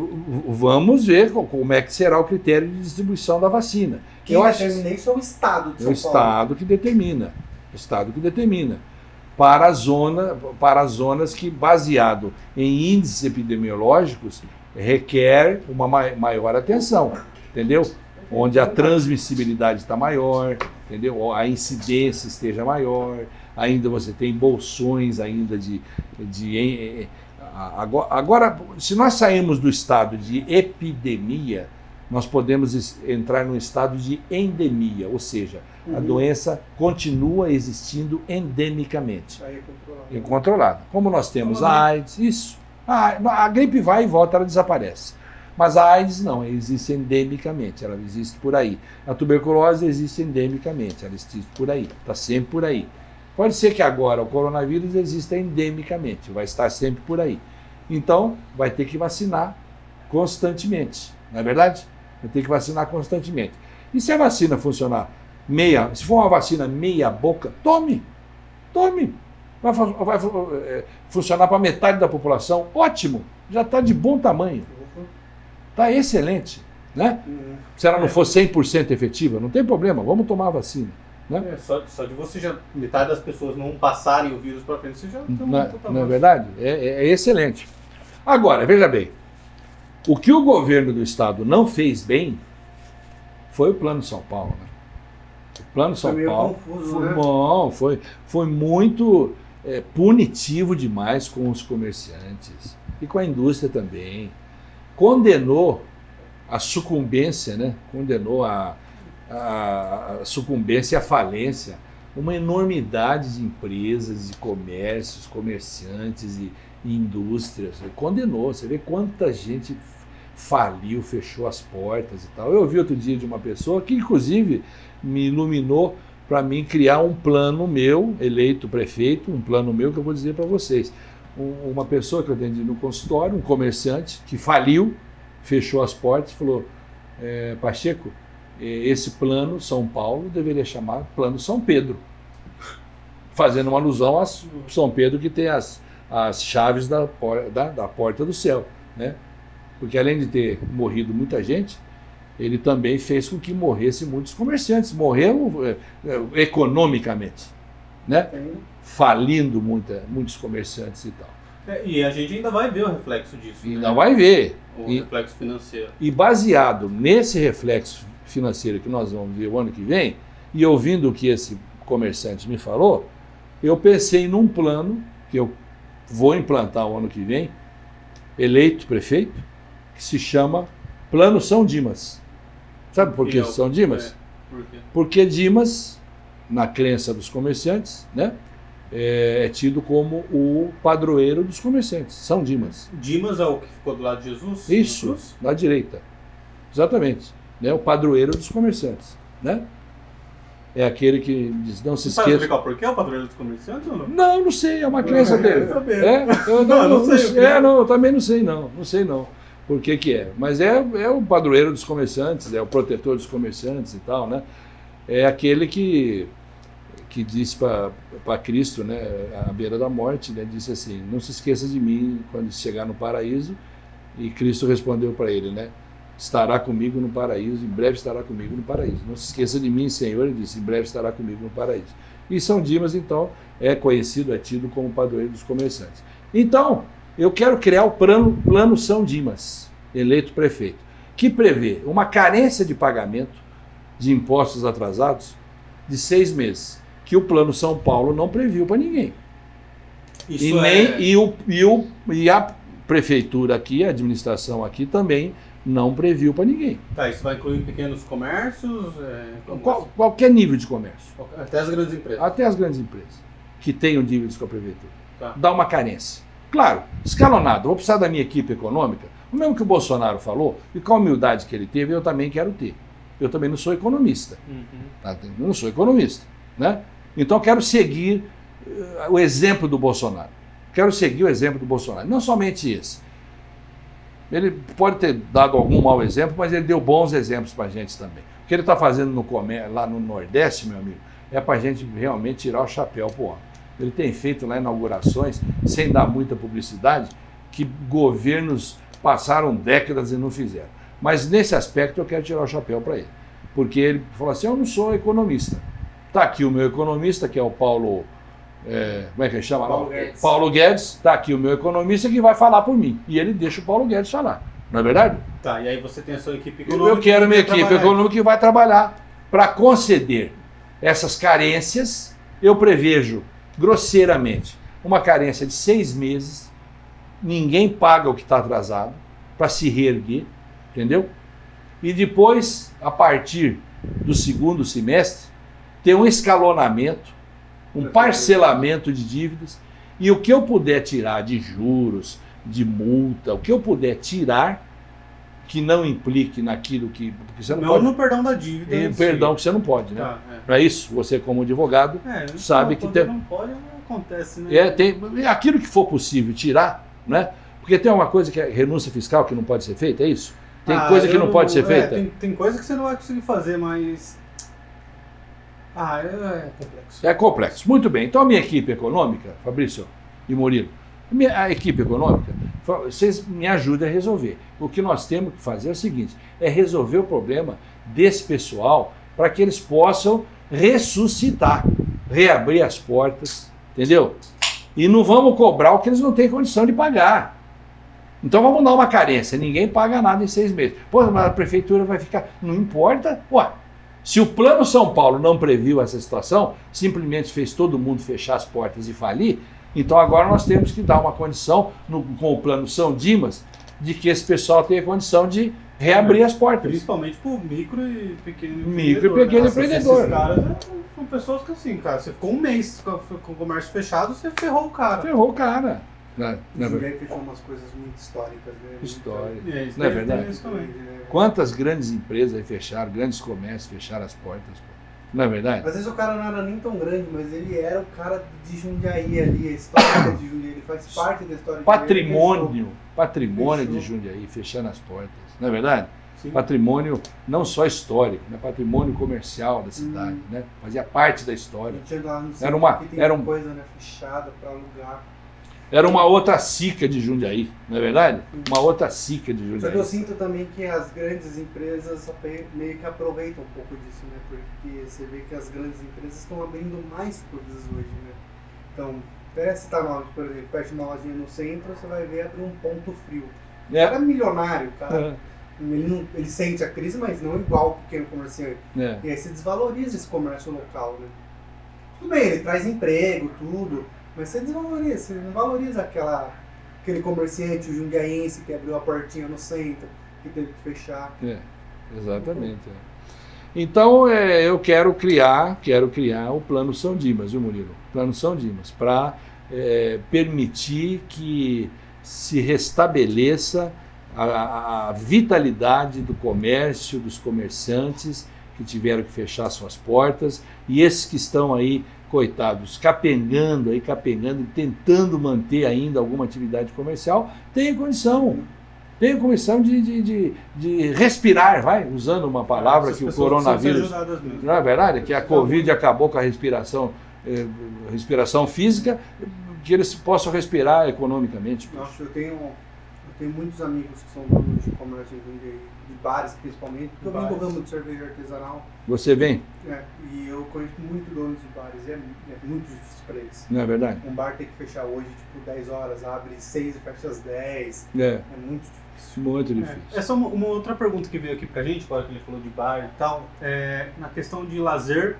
vamos ver co- como é que será o critério de distribuição da vacina. Quem Eu acho determina isso é o Estado de é São o Paulo. Estado que determina. O Estado que determina. Para, a zona, para as zonas que, baseado em índices epidemiológicos, requer uma mai- maior atenção, entendeu? Onde a transmissibilidade está maior, entendeu? A incidência esteja maior, ainda você tem bolsões ainda de... de eh, eh, agora, se nós sairmos do estado de epidemia, nós podemos entrar num estado de endemia, ou seja, a Uhum. doença continua existindo endemicamente, Aí é controlada. Como nós temos Como a a AIDS, isso. A, a gripe vai e volta, ela desaparece. Mas a AIDS não, ela existe endemicamente, ela existe por aí. A tuberculose existe endemicamente, ela existe por aí, está sempre por aí. Pode ser que agora o coronavírus exista endemicamente, vai estar sempre por aí. Então, vai ter que vacinar constantemente, não é verdade? Vai ter que vacinar constantemente. E se a vacina funcionar meia, se for uma vacina meia boca, tome, tome. Vai, vai eh, funcionar para metade da população, ótimo, já está de bom tamanho, está excelente. Né? Uhum. Se ela não for 100% efetiva, não tem problema, vamos tomar a vacina. É, só, só de você já. Metade das pessoas não passarem o vírus pra frente, você já tem Não é, não é verdade? É, é- é excelente. Agora, veja bem, o que o governo do estado não fez bem foi o Plano São Paulo. né? Plano São Foi Paulo confuso, foi né? bom, foi, foi muito é, punitivo demais com os comerciantes e com a indústria também. Condenou a sucumbência, né? condenou a, a, a sucumbência e a falência uma enormidade de empresas, de comércios, comerciantes e, e indústrias. Condenou. Você vê quanta gente faliu, fechou as portas e tal. Eu ouvi outro dia de uma pessoa que, inclusive, me iluminou para mim criar um plano meu, eleito prefeito, um plano meu que eu vou dizer para vocês. Um- uma pessoa que eu atendi no consultório, um comerciante que faliu, fechou as portas, falou: "É, Pacheco, eh, esse plano São Paulo deveria chamar Plano São Pedro, fazendo uma alusão a São Pedro que tem as, as chaves da, da, da porta do céu, né? Porque além de ter morrido muita gente, ele também fez com que morressem muitos comerciantes, morreram eh, eh, economicamente, né? Falindo muita, muitos comerciantes e tal. É, e a gente ainda vai ver o reflexo disso. Né? não vai ver. O e- reflexo financeiro. E baseado nesse reflexo financeiro que nós vamos ver o ano que vem, e ouvindo o que esse comerciante me falou, eu pensei num plano que eu vou implantar o ano que vem, eleito prefeito, que se chama Plano São Dimas. Sabe por que é São Dimas? é, por? Porque Dimas, na crença dos comerciantes, né, é, é tido como o padroeiro dos comerciantes. São Dimas. Dimas é o que ficou do lado de Jesus? Isso, na direita. Exatamente. Né? O padroeiro dos comerciantes. Né? É aquele que diz, não se Você sabe esqueça. explicar por que é o padroeiro dos comerciantes ou não? Não, não sei, é uma crença dele. É? Eu Não, eu não sei É, é. não, eu também não sei não. Não sei não. Por que que é? Mas é, é o padroeiro dos comerciantes, é o protetor dos comerciantes e tal, né? É aquele que que disse para Cristo, né, à beira da morte, né, disse assim: "Não se esqueça de mim quando chegar no paraíso". E Cristo respondeu para ele, né? Estará comigo no paraíso, em breve estará comigo no paraíso. Não se esqueça de mim, Senhor, ele disse: em breve estará comigo no paraíso. E São Dimas, então, é conhecido, é tido como padroeiro dos comerciantes. Então, Eu quero criar o plano, plano São Dimas, eleito prefeito, que prevê uma carência de pagamento de impostos atrasados de seis meses, que o plano São Paulo não previu para ninguém. Isso E, nem, é... e, o, e, o, e a prefeitura aqui, a administração aqui também não previu para ninguém. Tá, isso vai incluir pequenos comércios, é, Qual- qualquer nível de comércio. até as grandes empresas. até as grandes empresas que tenham dívidas com a prefeitura. Tá. Dá uma carência. Claro, escalonado. Vou precisar da minha equipe econômica. O mesmo que o Bolsonaro falou, e com a humildade que ele teve, eu também quero ter. Eu também não sou economista. Uhum. tá? Eu não sou economista. Né? Então quero seguir eh, o exemplo do Bolsonaro. Quero seguir o exemplo do Bolsonaro. Não somente esse. Ele pode ter dado algum mau exemplo, mas ele deu bons exemplos para a gente também. O que ele está fazendo no lá no Nordeste, meu amigo, é para a gente realmente tirar o chapéu para o homem. Ele tem feito lá inaugurações, sem dar muita publicidade, que governos passaram décadas e não fizeram. Mas nesse aspecto eu quero tirar o chapéu para ele. Porque ele falou assim: eu não sou economista. Está aqui o meu economista, que é o Paulo. é, como é que ele chama? Paulo Guedes. Paulo Guedes, está aqui o meu economista que vai falar por mim. E ele deixa o Paulo Guedes falar. Não é verdade? Tá, e aí você tem a sua equipe econômica. Eu quero que minha equipe trabalhar. econômica que vai trabalhar para conceder essas carências. Eu prevejo grosseiramente uma carência de seis meses. Ninguém paga o que está atrasado para se reerguer, entendeu? E depois, a partir do segundo semestre, ter um escalonamento, um parcelamento de dívidas e o que eu puder tirar de juros, de multa, o que eu puder tirar que não implique naquilo que porque você não, Não pode, no perdão da dívida. e em si. perdão que você não pode, né? Tá, é. Para isso, você como advogado, É, Sabe não, que tem- não pode, não acontece, né? é, tem é aquilo que for possível tirar, né? Porque tem uma coisa que é renúncia fiscal que não pode ser feita, é isso? Tem Ah, coisa que eu não pode ser é, feita? tem, tem coisa que você não vai conseguir fazer, mas. Ah, é, é complexo. É complexo. Muito bem. Então a minha equipe econômica, Fabrício e Murilo, a equipe econômica, vocês me ajudem a resolver. O que nós temos que fazer é o seguinte: é resolver o problema desse pessoal para que eles possam ressuscitar, reabrir as portas, entendeu? E não vamos cobrar o que eles não têm condição de pagar. Então vamos dar uma carência. Ninguém paga nada em seis meses. Pô, mas a prefeitura vai ficar. Não importa. Ué, se o Plano São Paulo não previu essa situação, simplesmente fez todo mundo fechar as portas e falir, então agora nós temos que dar uma condição no- com o Plano São Dimas de que esse pessoal tenha condição de reabrir as portas. Principalmente pro micro e pequeno Micro e empreendedor, pequeno né? Esses- empreendedor. Esses caras é, são pessoas que assim, cara, você ficou um mês com, o comércio fechado, você ferrou o cara. Ferrou o cara. Né? O Não é verdade? Jundiaí fechou umas coisas muito históricas, né? Muito- História. E aí, Não é verdade? tem isso também. né? Quantas grandes empresas aí fecharam, grandes comércios fecharam as portas? pô? Não é verdade? Às vezes o cara não era nem tão grande, mas ele era o cara de Jundiaí ali, a história de Jundiaí, ele faz parte da história de Jundiaí. Patrimônio, patrimônio de. Jundiaí, fechando as portas. Não é verdade? Sim. Patrimônio não só histórico, né? patrimônio comercial da cidade, Hum. né? fazia parte da história. Lá Era uma- era um- coisa né, fechada pra alugar. Era uma outra sica de Jundiaí, não é verdade? Uma outra sica de Só que eu Jundiaí. sinto também que as grandes empresas meio que aproveitam um pouco disso, né? Porque você vê que as grandes empresas estão abrindo mais coisas hoje, né? Então, até se tá por exemplo, fecha uma lojinha no centro, você vai ver abrir um ponto frio. O cara é milionário, cara. É, Ele, não- ele sente a crise, mas não igual o pequeno comerciante. é. E aí você desvaloriza esse comércio local, né? Tudo bem, ele traz emprego, tudo, mas você desvaloriza, você não valoriza aquela, aquele comerciante, jundiaense que abriu a portinha no centro, que teve que fechar. É, exatamente. é. Então é, eu quero criar, quero criar o plano São Dimas, viu Murilo? Plano São Dimas, para permitir que se restabeleça a- a vitalidade do comércio, dos comerciantes que tiveram que fechar suas portas e esses que estão aí, coitados, capengando aí, capengando, e tentando manter ainda alguma atividade comercial, tenham condição. Tenham condição de, de, de, de respirar, vai, usando uma palavra Essas que o coronavírus não é verdade? Que a Covid acabou com a respiração, eh, respiração física, que eles possam respirar economicamente. Nossa, eu tenho, tenho muitos amigos que são donos de comércio de bares principalmente, porque eu venho do Bares. ramo de cerveja artesanal. Você vem, É, e eu conheço muito donos de bares, é, é muito difícil para eles. não é verdade? Um bar tem que fechar hoje, tipo, 10 horas, abre 6 e fecha às 10. É, É muito difícil. muito É, difícil. essa é uma, uma outra pergunta que veio aqui pra gente, agora que ele falou de bar e tal, é na questão de lazer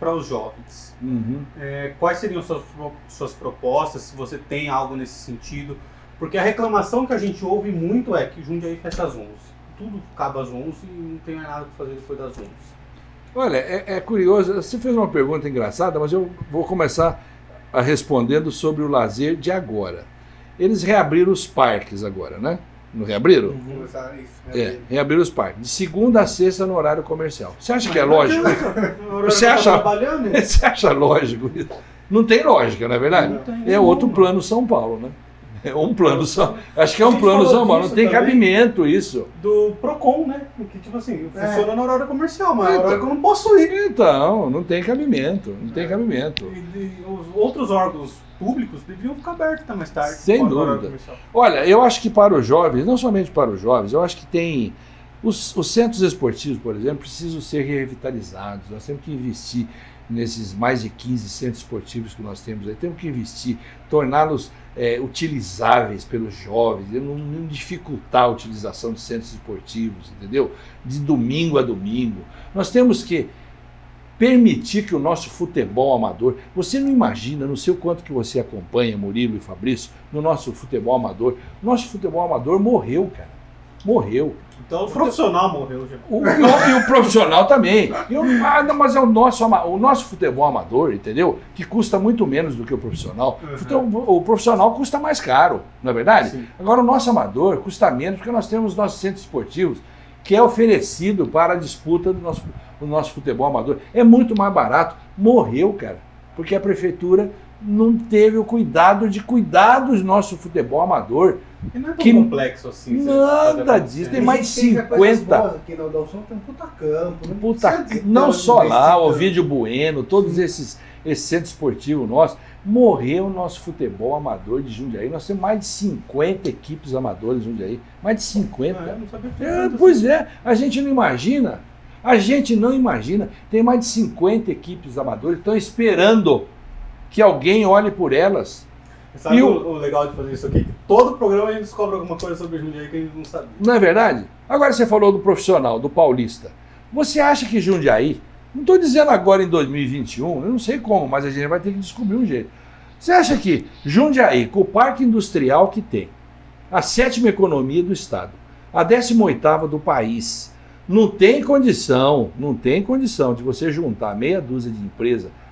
para os jovens. Uhum. É, quais seriam suas, suas propostas, se você tem algo nesse sentido? Porque a reclamação que a gente ouve muito é que Jundiaí fecha às 11. Tudo acaba às 11 e não tem mais nada para fazer depois das 11. Olha, é, é curioso, você fez uma pergunta engraçada, mas eu vou começar a respondendo sobre o lazer de agora. Eles reabriram os parques agora, né? Não reabriram? Uhum. Né? É, reabriram os parques. De segunda a sexta no horário comercial. Você acha que é lógico? Você acha- trabalhando? Você acha lógico isso? Não tem lógica, não é verdade? Não tem É outro plano São Paulo, né? É um plano São Acho que é um plano São Paulo. Não tem cabimento isso. Do Procon, né? Que tipo assim, É. funciona no horário comercial, mas é Então. horário que eu não posso ir. Então, não tem cabimento. Não tem É. cabimento. E, e os outros órgãos públicos deveriam ficar abertos até mais tarde. Sem dúvida. Olha, eu acho que para os jovens, não somente para os jovens, eu acho que tem. Os, os centros esportivos, por exemplo, precisam ser revitalizados. Nós temos que investir nesses mais de 15 centros esportivos que nós temos aí. Temos que investir, torná-los é, utilizáveis pelos jovens, não, não dificultar a utilização de centros esportivos, entendeu? De domingo a domingo. Nós temos que permitir que o nosso futebol amador, você não imagina, não sei o quanto que você acompanha, Murilo e Fabrício, no nosso futebol amador. Nosso futebol amador morreu, cara. Morreu. Então o profissional morreu já. O, e, o, profissional também. E o- ah, não, mas é o nosso, o nosso futebol amador, entendeu? Que custa muito menos do que o profissional. Uhum. Então, o profissional custa mais caro, não é verdade? Sim. Agora, o nosso amador custa menos porque nós temos nossos centros esportivos que é oferecido para a disputa do nosso, do nosso futebol amador. É muito mais barato. Morreu, cara, porque a prefeitura não teve o cuidado de cuidar do nosso futebol amador. E não é tão Que- complexo assim. Nada disso, tem mais de Gente, tem coisas 50. boas Aqui na Adolfo tem um puta campo. Não, Puta, precisa de não só lá, o Vídeo Bueno, todos esses, esse centro esportivo nosso, morreu o nosso futebol amador de Jundiaí. Nós temos mais de 50 equipes amadoras de Jundiaí. Mais de 50. Ah, eu não sabia que É, pois é, a gente não imagina. A gente não imagina. Tem mais de 50 equipes amadoras que estão esperando que alguém olhe por elas. Sabe E o... o- legal de fazer isso aqui? Que todo programa a gente descobre alguma coisa sobre Jundiaí que a gente não sabia. Não é verdade? Agora você falou do profissional, do paulista. Você acha que Jundiaí, não estou dizendo agora em 2021, eu não sei como, mas a gente vai ter que descobrir um jeito. Você acha que Jundiaí, com o parque industrial que tem, a sétima economia do Estado, a 18ª do país, não tem condição, não tem condição de você juntar meia dúzia de empresas dinheiro.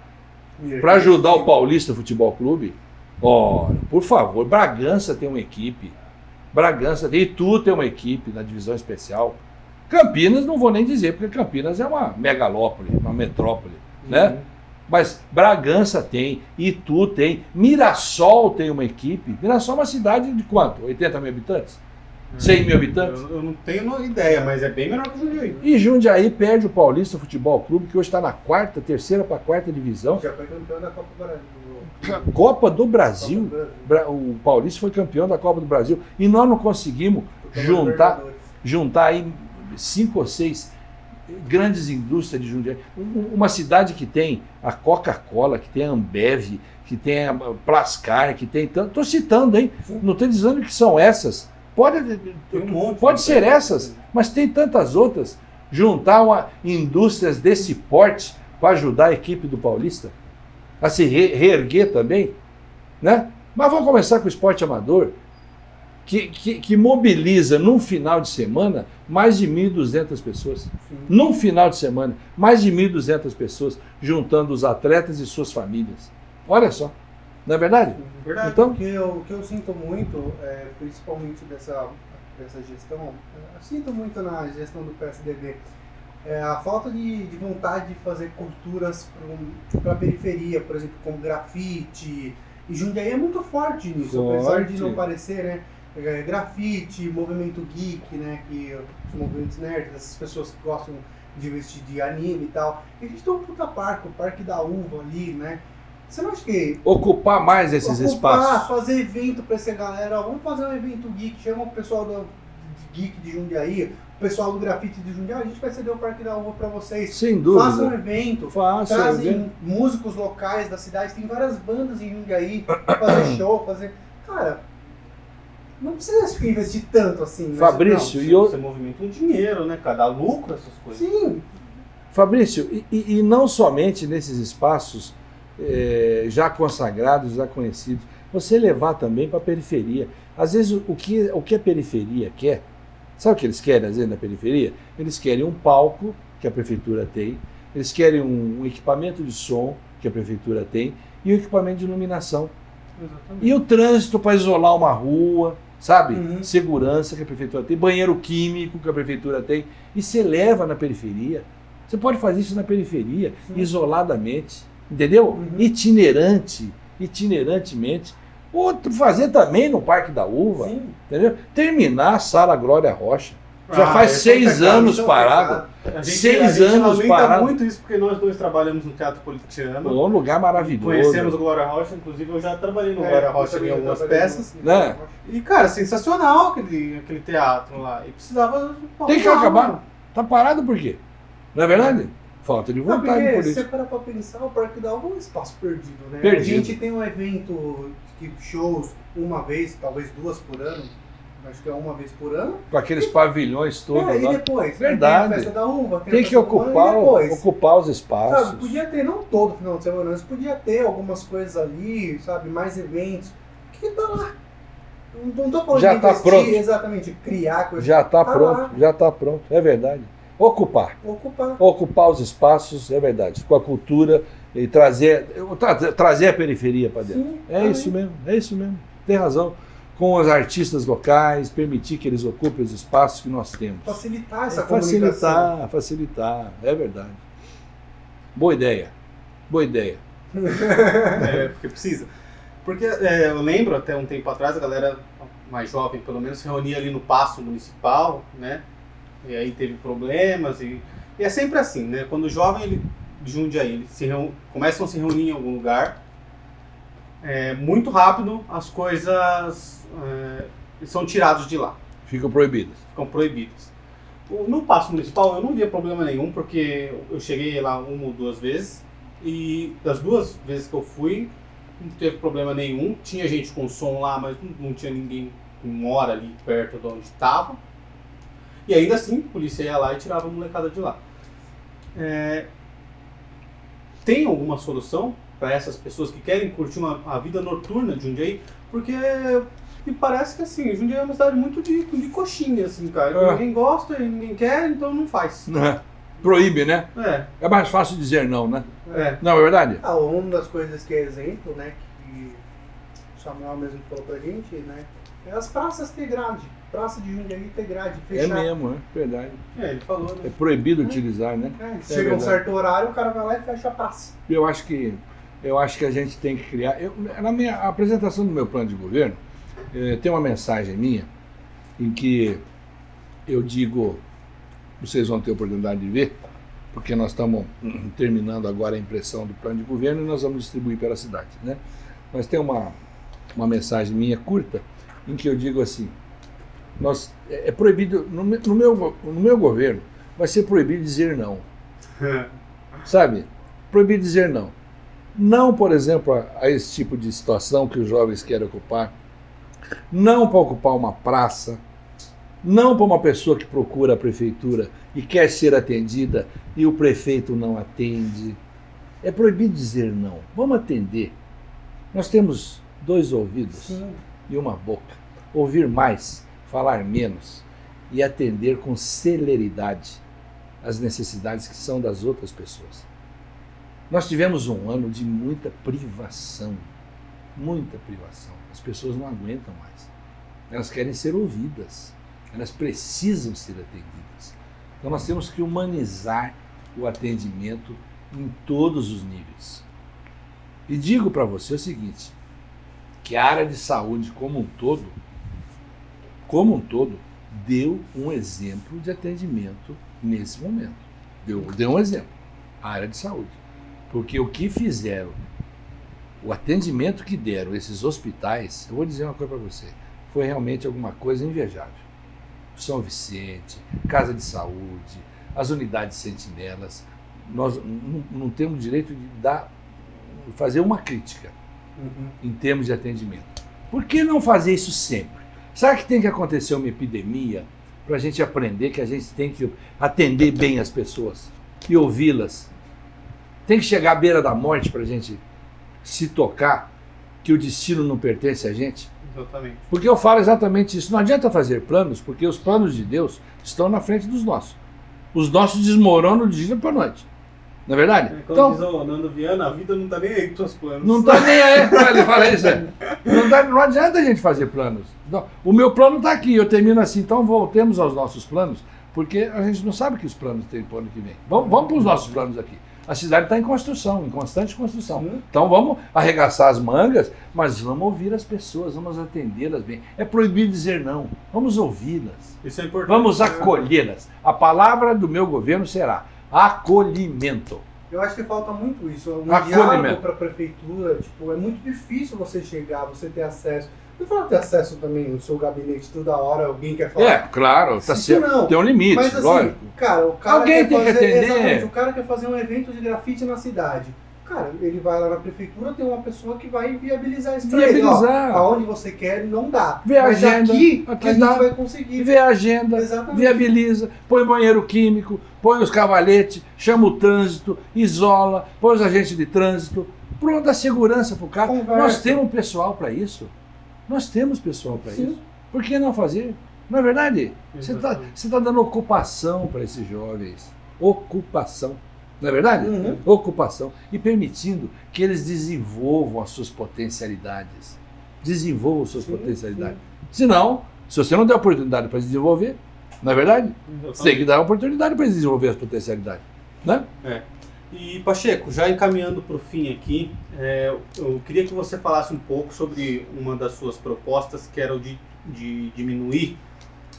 Para ajudar o Paulista Futebol Clube? Ora, por favor, Bragança tem uma equipe. Bragança tem, Itu tem uma equipe na divisão especial. Campinas não vou nem dizer, porque Campinas é uma megalópole, uma metrópole, né? Uhum. Mas Bragança tem, Itu tem, Mirassol tem uma equipe. Mirassol é uma cidade de quanto? 80 mil habitantes? 100 mil habitantes? Eu, eu não tenho ideia, mas é bem menor que Jundiaí. E Jundiaí perde o Paulista Futebol Clube, que hoje está na quarta, terceira para quarta divisão. Já foi campeão da Copa do Brasil. Copa do Brasil. Copa do Brasil. Bra- O Paulista foi campeão da Copa do Brasil e nós não conseguimos juntar, juntar aí cinco ou seis grandes indústrias de Jundiaí. Um- Uma cidade que tem a Coca-Cola, que tem a Ambev, que tem a Plascar, que tem tanto. Estou citando, hein? Não estou dizendo que são essas. Pode, pode de ser essas, mas tem tantas outras. Juntar uma, indústrias desse porte para ajudar a equipe do Paulista a se re- reerguer também, né? Mas vamos começar com o esporte amador, que, que, que mobiliza num final de semana mais de 1.200 pessoas. Sim. Num final de semana, mais de 1.200 pessoas juntando os atletas e suas famílias. Olha só, não é verdade? Verdade. Então, O que eu, o que eu sinto muito, é, principalmente dessa, dessa gestão, eu sinto muito na gestão do PSDB, é a falta de, de vontade de fazer culturas para a periferia, por exemplo, como grafite. E Jundiaí é muito forte nisso, apesar de Forte. não parecer, né? É, grafite, movimento geek, né? Que os movimentos nerds, essas pessoas que gostam de vestir de anime e tal. E a gente tem um puta parque, o Parque da Uva ali, né? Você não acha que Ocupar mais esses ocupar, espaços. fazer evento pra essa galera, vamos fazer um evento geek, chama o pessoal do de geek de Jundiaí, o pessoal do grafite de Jundiaí, a gente vai ceder o Parque da Uva pra vocês. Sem Façam um dúvida. evento, Faça. trazem evento. músicos locais da cidade, tem várias bandas em Jundiaí, pra fazer show, fazer. Cara, não precisa investir tanto assim. mas- Fabrício, Não, e eu- Você movimenta um dinheiro, né, cara? Dá lucro essas coisas. Sim, Fabrício, e- e não somente nesses espaços eh, já consagrados, já conhecidos, você levar também para a periferia. Às vezes, o, o que, o que a periferia quer, sabe o que eles querem, às vezes, na periferia? Eles querem um palco, que a prefeitura tem, eles querem um, um equipamento de som, que a prefeitura tem, e um equipamento de iluminação. Exatamente. E o trânsito para isolar uma rua, sabe? Uhum. Segurança que a prefeitura tem, banheiro químico que a prefeitura tem. E você leva na periferia. Você pode fazer isso na periferia, Sim. isoladamente. Entendeu? Uhum. Itinerante, itinerantemente. Outro fazer também no Parque da Uva, sim. entendeu? Terminar a Sala Glória Rocha. Já Ah, faz é seis anos é parado. gente, Seis a gente anos lamenta parado. muito isso porque nós dois trabalhamos no Teatro Politiano. Um lugar maravilhoso. Conhecemos o Glória Rocha, inclusive eu já trabalhei no É, Glória Rocha em algumas peças. no- Né? E, cara, sensacional aquele, aquele teatro lá. E precisava. Tem que acabar. Tá parado por quê? Não é verdade? Falta de Não, vontade porque se você parar pra pensar, o Parque da Uva é um espaço perdido, né? Perdido. A gente tem um evento, que shows uma vez, talvez duas por ano, acho que é uma vez por ano. Com aqueles pavilhões todos é, e lá. depois? Verdade. Tem a festa da uva, tem, Tem que ano, ocupar, e depois. ocupar os espaços. Sabe, podia ter, não todo final de semana, mas podia ter algumas coisas ali, sabe, mais eventos. Que tá lá. Não, não tô falando Já de tá investir, pronto. exatamente, criar coisas. Já está Tá pronto, lá. já está pronto, é verdade. Ocupar, Ocupar. ocupar os espaços, é verdade, com a cultura e trazer, tra- trazer a periferia para dentro. Sim, É também. isso mesmo, é isso mesmo, tem razão. Com os artistas locais, permitir que eles ocupem os espaços que nós temos. Facilitar essa É, comunicação. facilitar, facilitar, é verdade. Boa ideia, boa ideia. É, porque precisa. Porque é, eu lembro até um tempo atrás, a galera mais jovem, pelo menos, se reunia ali no Paço Municipal, né? E aí teve problemas. E, e é sempre assim, né? Quando o jovem ele, de Jundiaí ele se começam a se reunir em algum lugar, é, muito rápido as coisas é, são tiradas de lá. Ficam proibidas. ficam proibidas. No passo municipal eu não via problema nenhum, porque eu cheguei lá uma ou duas vezes, e das duas vezes que eu fui, não teve problema nenhum. Tinha gente com som lá, mas não, não tinha ninguém que mora ali perto de onde estava. E ainda assim, a polícia ia lá e tirava a molecada de lá. É, Tem alguma solução para essas pessoas que querem curtir uma, a vida noturna de Jundiaí? Porque me parece que assim, Jundiaí é uma cidade muito de, de coxinha, assim, cara. É. Ninguém gosta, ninguém quer, então não faz. Né? Proíbe, né? É, É mais fácil dizer não, né? é. Não é verdade? Ah, uma das coisas que é exemplo, né, que o Samuel mesmo falou pra gente, né, é as praças ter grade. Praça de Jundiaí ter grade, É fechar. mesmo, é verdade. É, ele falou, É né? proibido utilizar, né? É, É chega um certo horário, o cara vai lá e fecha a praça. Eu acho que eu acho que a gente tem que criar. eu- na minha apresentação do meu plano de governo eh, tem uma mensagem minha em que eu digo, vocês vão ter oportunidade de ver, porque nós estamos terminando agora a impressão do plano de governo e nós vamos distribuir pela cidade, né? Mas tem uma uma mensagem minha curta em que eu digo assim, nós é é proibido no, no meu no meu governo vai ser proibido dizer não. Sabe? Proibido dizer não. Não, por exemplo, a, a esse tipo de situação que os jovens querem ocupar. Não para ocupar uma praça. Não para uma pessoa que procura a prefeitura e quer ser atendida e o prefeito não atende. É proibido dizer não. Vamos atender. Nós temos dois ouvidos e uma boca. Ouvir mais, falar menos e atender com celeridade as necessidades que são das outras pessoas. Nós tivemos um ano de muita privação, muita privação. As pessoas não aguentam mais. Elas querem ser ouvidas, elas precisam ser atendidas. Então nós temos que humanizar o atendimento em todos os níveis. E digo para você o seguinte, que a área de saúde como um todo, como um todo, deu um exemplo de atendimento nesse momento. Deu, deu um exemplo. A área de saúde. Porque o que fizeram o atendimento que deram esses hospitais, eu vou dizer uma coisa para você, foi realmente alguma coisa invejável. São Vicente, Casa de Saúde, as unidades sentinelas, nós não, não temos direito de dar, fazer uma crítica Uhum. em termos de atendimento. Por que não fazer isso sempre? Sabe que tem que acontecer uma epidemia para a gente aprender que a gente tem que atender bem as pessoas e ouvi-las? Tem que chegar à beira da morte para a gente se tocar que o destino não pertence a gente? Exatamente. Porque eu falo exatamente isso. Não adianta fazer planos, porque os planos de Deus estão na frente dos nossos. Os nossos desmoronam de dia para noite. Não é verdade? Como diz o Nando Viana, a vida não tá nem aí com seus planos. Não tá nem aí. Ele fala isso. Não, dá- não adianta a gente fazer planos. Não, o meu plano está aqui, eu termino assim. Então voltemos aos nossos planos, porque a gente não sabe que os planos tem para o ano que vem. Vamos, vamos para os nossos planos aqui. A cidade está em construção, em constante construção. Sim. Então vamos arregaçar as mangas, mas vamos ouvir as pessoas, vamos atendê-las bem. É proibido dizer não, vamos ouvi-las. Isso é importante. Vamos acolhê-las. A palavra do meu governo será acolhimento. Eu acho que falta muito isso. Um Acolhimento. para a prefeitura, tipo, é muito difícil você chegar, você ter acesso. Não fala ter acesso também no seu gabinete toda hora, alguém quer falar. É, claro, tá certo. não. Tem um limite, Mas assim, lógico. cara, o cara Alguém quer tem que fazer, atender. Exatamente, o cara quer fazer um evento de grafite na cidade. Cara, ele vai lá na prefeitura, tem uma pessoa que vai viabilizar isso pra ele. Viabilizar. Ó, aonde você quer, não dá. Vê Mas agenda, aqui, aqui a gente dá. vai conseguir. Vê a agenda, Exatamente. viabiliza, põe banheiro químico, põe os cavaletes, chama o trânsito, isola, põe os agentes de trânsito. Pronto, dá segurança para o cara. Conversa. Nós temos pessoal para isso. Nós temos pessoal para isso. Por que não fazer? Não é verdade? Você está tá dando ocupação para esses jovens. Ocupação. Não é verdade? Uhum. Ocupação. E permitindo que eles desenvolvam as suas potencialidades. Desenvolvam suas Sim, potencialidades. Senão, se você não der oportunidade para desenvolver, não é verdade? Você tem que dar oportunidade para desenvolver as potencialidades. Né? E Pacheco, já encaminhando para o fim aqui, é, eu queria que você falasse um pouco sobre uma das suas propostas, que era o de, de diminuir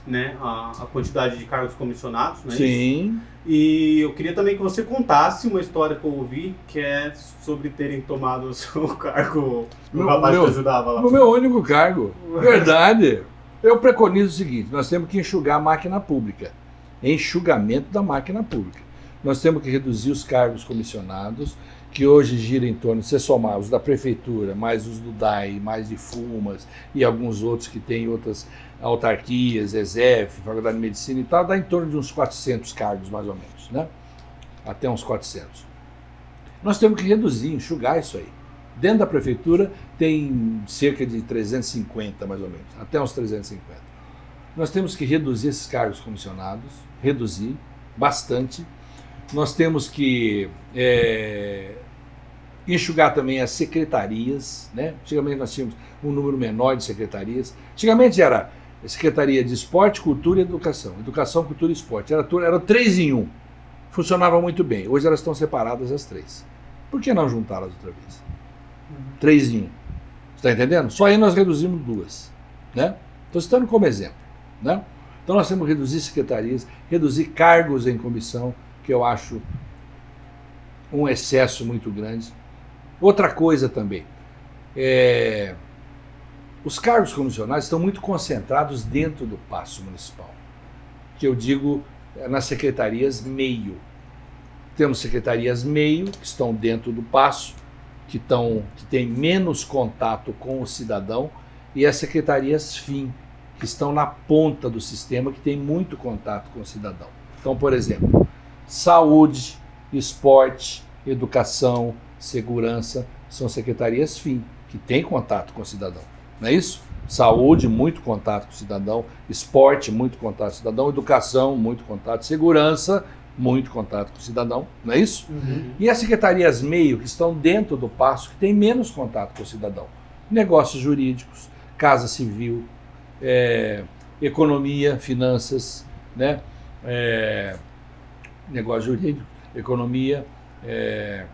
né, a, a quantidade de cargos comissionados. Né, Sim. E eu queria também que você contasse uma história que eu ouvi, que é sobre terem tomado o seu cargo Meu- rapaz meu- que ajudava lá. No meu único cargo. Verdade. Eu preconizo o seguinte: nós temos que enxugar a máquina pública. Enxugamento da máquina pública. Nós temos que reduzir os cargos comissionados, que hoje gira em torno, se você somar os da prefeitura, mais os do DAI, mais de Fumas e alguns outros que têm outras autarquias, ESEF, Faculdade de Medicina e tal, dá em torno de uns 400 cargos, mais ou menos, né? Até uns 400. Nós temos que reduzir, enxugar isso aí. Dentro da prefeitura tem cerca de 350, mais ou menos, até uns 350. Nós temos que reduzir esses cargos comissionados, reduzir bastante. Nós temos que é, enxugar também as secretarias, né? Antigamente nós tínhamos um número menor de secretarias. Antigamente era Secretaria de Esporte, Cultura e Educação. Educação, Cultura e Esporte. Era, era três em um. Funcionava muito bem. Hoje elas estão separadas as três. Por que não juntá-las outra vez? Três em um. Está entendendo? Só aí nós reduzimos duas. Né? Estou citando como exemplo. Né? Então nós temos que reduzir secretarias, reduzir cargos em comissão, que eu acho um excesso muito grande. Outra coisa também, é, os cargos comissionados estão muito concentrados dentro do passo municipal, que eu digo é, nas secretarias meio. Temos secretarias meio, que estão dentro do passo, que, estão, que têm menos contato com o cidadão, e as secretarias fim, que estão na ponta do sistema, que tem muito contato com o cidadão. Então, por exemplo, saúde, esporte, educação, segurança, são secretarias fim, que têm contato com o cidadão. Não é isso? Saúde, muito contato com o cidadão, esporte, muito contato com o cidadão, educação, muito contato, segurança, muito contato com o cidadão, não é isso? Uhum. E as secretarias meio, que estão dentro do passo, que têm menos contato com o cidadão. Negócios jurídicos, casa civil, é, economia, finanças, né? É, negócio jurídico, economia, é,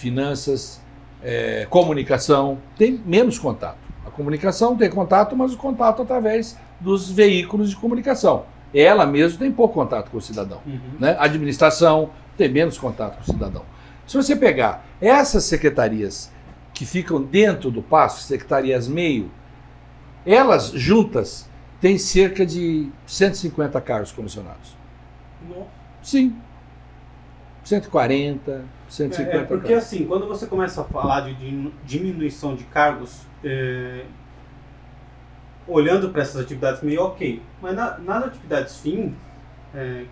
finanças, é, comunicação, tem menos contato. A comunicação tem contato, mas o contato através dos veículos de comunicação. Ela mesmo tem pouco contato com o cidadão Uhum. né? A administração tem menos contato com o cidadão. Se você pegar essas secretarias que ficam dentro do passo, secretarias meio, elas juntas têm cerca de 150 cargos comissionados. Nossa. Sim. 140, 150 É, porque cargos. assim, quando você começa a falar de diminuição de cargos, é, olhando para essas atividades meio ok, mas na- nas atividades fim, é,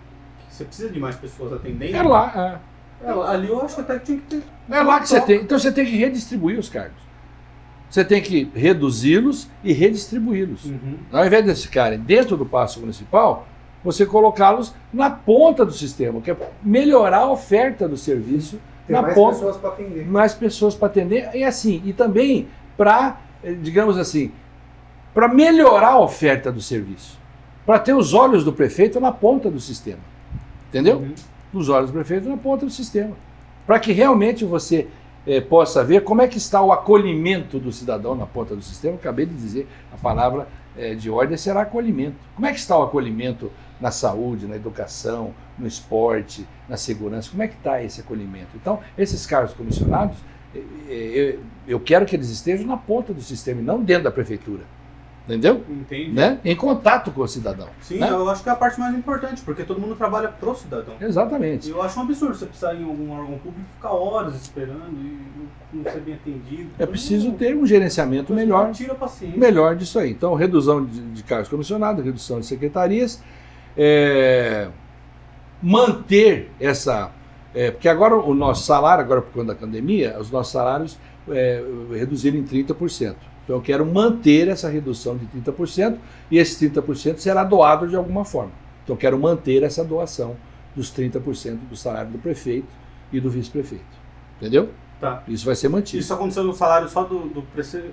que você precisa de mais pessoas atendendo, É lá, é, ali eu acho que até que tinha que ter. é. É lá que você tem. Então você tem que redistribuir os cargos. Você tem que reduzi-los e redistribuí-los. Uhum. Ao invés de ficarem dentro do passo municipal, você colocá-los na ponta do sistema, que é melhorar a oferta do serviço Tem na mais ponta. pessoas para atender. mais pessoas para atender e assim e também para digamos assim para melhorar a oferta do serviço para ter os olhos do prefeito na ponta do sistema entendeu Uhum. os olhos do prefeito na ponta do sistema para que realmente você eh, possa ver como é que está o acolhimento do cidadão na ponta do sistema acabei de dizer a palavra eh, de ordem será acolhimento. Como é que está o acolhimento na saúde na educação no esporte na segurança? Como é que está esse acolhimento? Então esses cargos comissionados eh, eu, eu quero que eles estejam na ponta do sistema e não dentro da prefeitura entendeu Entendi. né em contato com o cidadão Sim, né? eu acho que é a parte mais importante, porque todo mundo trabalha pro cidadão. exatamente E eu acho um absurdo você precisar ir em algum órgão público e ficar horas esperando e não ser bem atendido. é preciso Não, ter um gerenciamento melhor que Tira a paciência. melhor disso aí. Então, redução de, de cargos comissionados, redução de secretarias, é, manter essa. é, porque agora o nosso salário, agora por conta da pandemia, os nossos salários é, reduziram em 30%. Então, eu quero manter essa redução de 30% e esse 30% será doado de alguma forma. Então, eu quero manter essa doação dos 30% do salário do prefeito e do vice-prefeito. Entendeu? Tá. Isso vai ser mantido. Isso aconteceu no salário só do, do,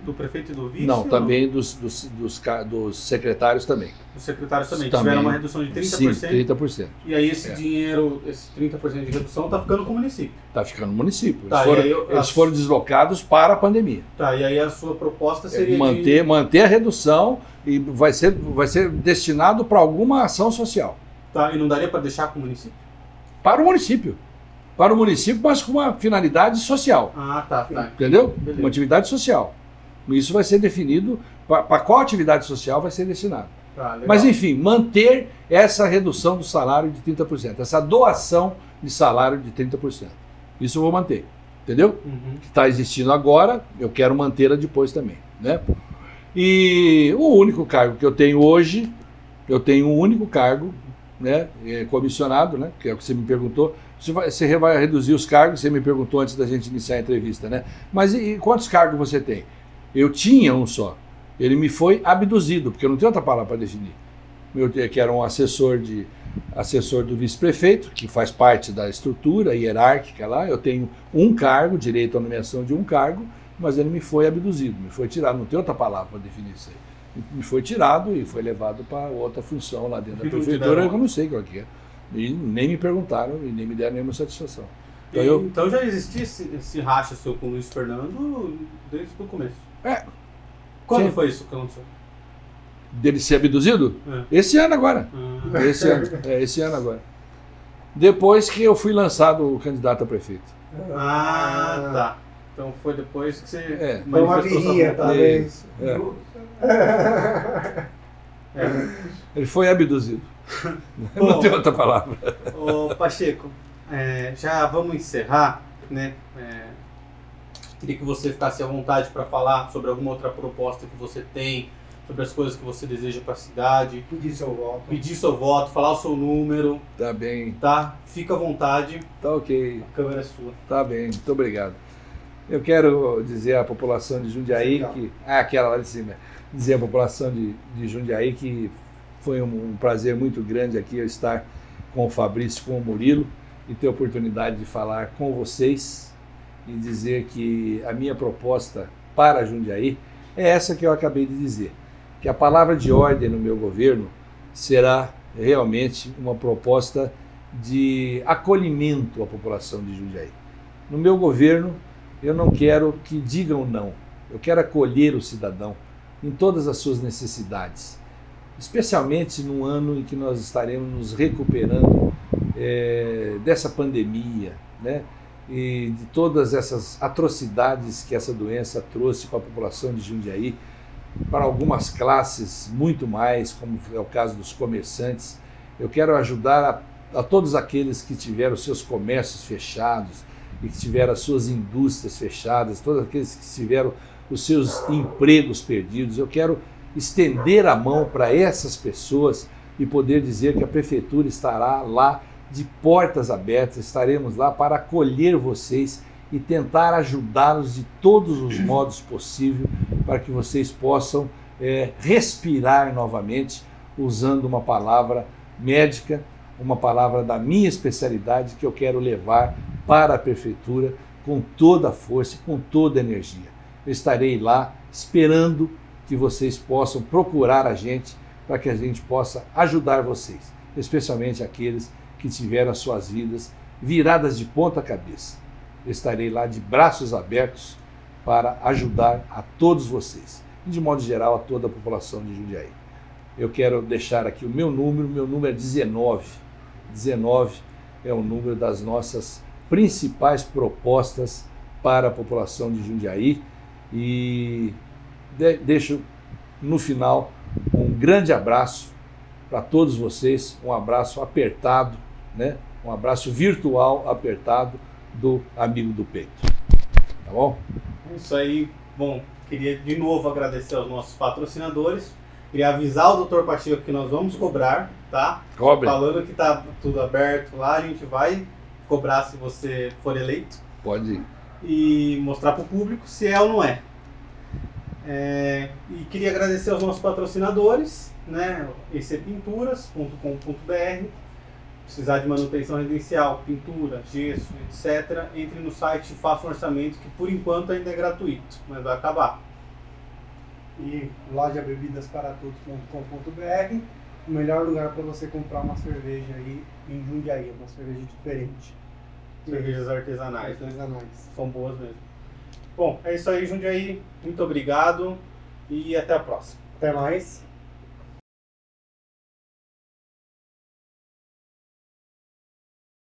do prefeito e do vice? Não, também dos, dos, dos, dos secretários também. Os secretários também, Também. tiveram uma redução de 30%. Sim, 30%. E aí esse É. dinheiro, esse 30% de redução tá ficando com o município. Está ficando no município. Eles, Tá, foram, e aí eu- eles foram deslocados para a pandemia. Tá, e aí a sua proposta seria É, manter, manter a redução e vai ser, vai ser destinado para alguma ação social. de... Tá, e não daria para deixar com o município? Para o município. Para o município, mas com uma finalidade social. Ah, tá, tá. Entendeu? Beleza. Uma atividade social. Isso vai ser definido para qual atividade social vai ser destinado. Tá. Mas enfim, manter essa redução do salário de 30%, essa doação de salário de 30%. Isso eu vou manter. Entendeu? Uhum. que está existindo agora, eu quero mantê-la depois também. Né? E o único cargo que eu tenho hoje, eu tenho um único cargo, né, é, comissionado, né, que é o que você me perguntou. Você vai, reduzir os cargos, você me perguntou antes da gente iniciar a entrevista, né? Mas e, e quantos cargos você tem? Eu tinha um só. Ele me foi abduzido, porque eu não tenho outra palavra para definir. Eu, que era um assessor de assessor do vice-prefeito, que faz parte da estrutura hierárquica lá. Eu tenho um cargo, direito à nomeação de um cargo, mas ele me foi abduzido, me foi tirado. Não tem outra palavra para definir isso aí. Me foi tirado e foi levado para outra função lá dentro da prefeitura, eu não sei qual que é. E nem me perguntaram e nem me deram nenhuma satisfação. Então E- eu- então já existia esse, esse racha seu com o Luiz Fernando desde o começo. É. Quando Sim. foi isso que aconteceu? Dele ser abduzido? É. Esse ano agora. Ah, Esse ano, é, esse ano agora. Depois que eu fui lançado candidato a prefeito. ah, tá. Então foi depois que você É. Foi uma vontade. talvez. É. É. Ele foi abduzido. Bom. Não tem outra palavra. Ô Pacheco, é, já vamos encerrar, né? É, queria que você ficasse à vontade para falar sobre alguma outra proposta que você tem, sobre as coisas que você deseja para a cidade, Pedir seu voto. pedir seu voto, falar o seu número, Tá bem, tá? Fica à vontade, tá ok, a câmera é sua. tá bem, muito obrigado. Eu quero dizer à população de Jundiaí Legal. que. Ah, aquela lá de cima. Dizer à população de, de Jundiaí que foi um, prazer muito grande aqui eu estar com o Fabrício, com o Murilo e ter a oportunidade de falar com vocês e dizer que a minha proposta para Jundiaí é essa que eu acabei de dizer. Que a palavra de ordem no meu governo será realmente uma proposta de acolhimento à população de Jundiaí. No meu governo, eu não quero que digam não. Eu quero acolher o cidadão em todas as suas necessidades, especialmente num ano em que nós estaremos nos recuperando eh, dessa pandemia, né? e de todas essas atrocidades que essa doença trouxe para a população de Jundiaí, para algumas classes muito mais, como é o caso dos comerciantes. Eu quero ajudar a, a todos aqueles que tiveram seus comércios fechados e que tiveram as suas indústrias fechadas, todos aqueles que tiveram os seus empregos perdidos. Eu quero estender a mão para essas pessoas e poder dizer que a prefeitura estará lá de portas abertas, estaremos lá para acolher vocês e tentar ajudá-los de todos os modos possíveis para que vocês possam é, respirar novamente, usando uma palavra médica, uma palavra da minha especialidade que eu quero levar para a prefeitura com toda a força e com toda a energia. Eu estarei lá esperando que vocês possam procurar a gente para que a gente possa ajudar vocês, especialmente aqueles que tiveram as suas vidas viradas de ponta cabeça. Eu estarei lá de braços abertos para ajudar a todos vocês e, de modo geral, a toda a população de Jundiaí. Eu quero deixar aqui o meu número, meu número é 19. 19 é o número das nossas principais propostas para a população de Jundiaí e de deixo no final um grande abraço para todos vocês, um abraço apertado, né? um abraço virtual apertado do amigo do peito. Tá bom? É isso aí. Bom, queria de novo agradecer aos nossos patrocinadores. Queria avisar o Dr. Pacheco que nós vamos cobrar, tá? Cobre. Falando que tá tudo aberto lá, a gente vai cobrar se você for eleito. Pode ir. E mostrar para o público se é ou não é. É. E queria agradecer aos nossos patrocinadores, né? ecpinturas.com.br precisar de manutenção residencial, pintura, gesso, etc., entre no site e faça um orçamento que por enquanto ainda é gratuito, mas vai acabar. E lojabebidasparatodos.com.br, o melhor lugar para você comprar uma cerveja aí em Jundiaí, uma cerveja diferente. Cervejas artesanais. Artesanais. São boas mesmo. Bom, é isso aí, Jundiaí. Muito obrigado e até a próxima. Até mais.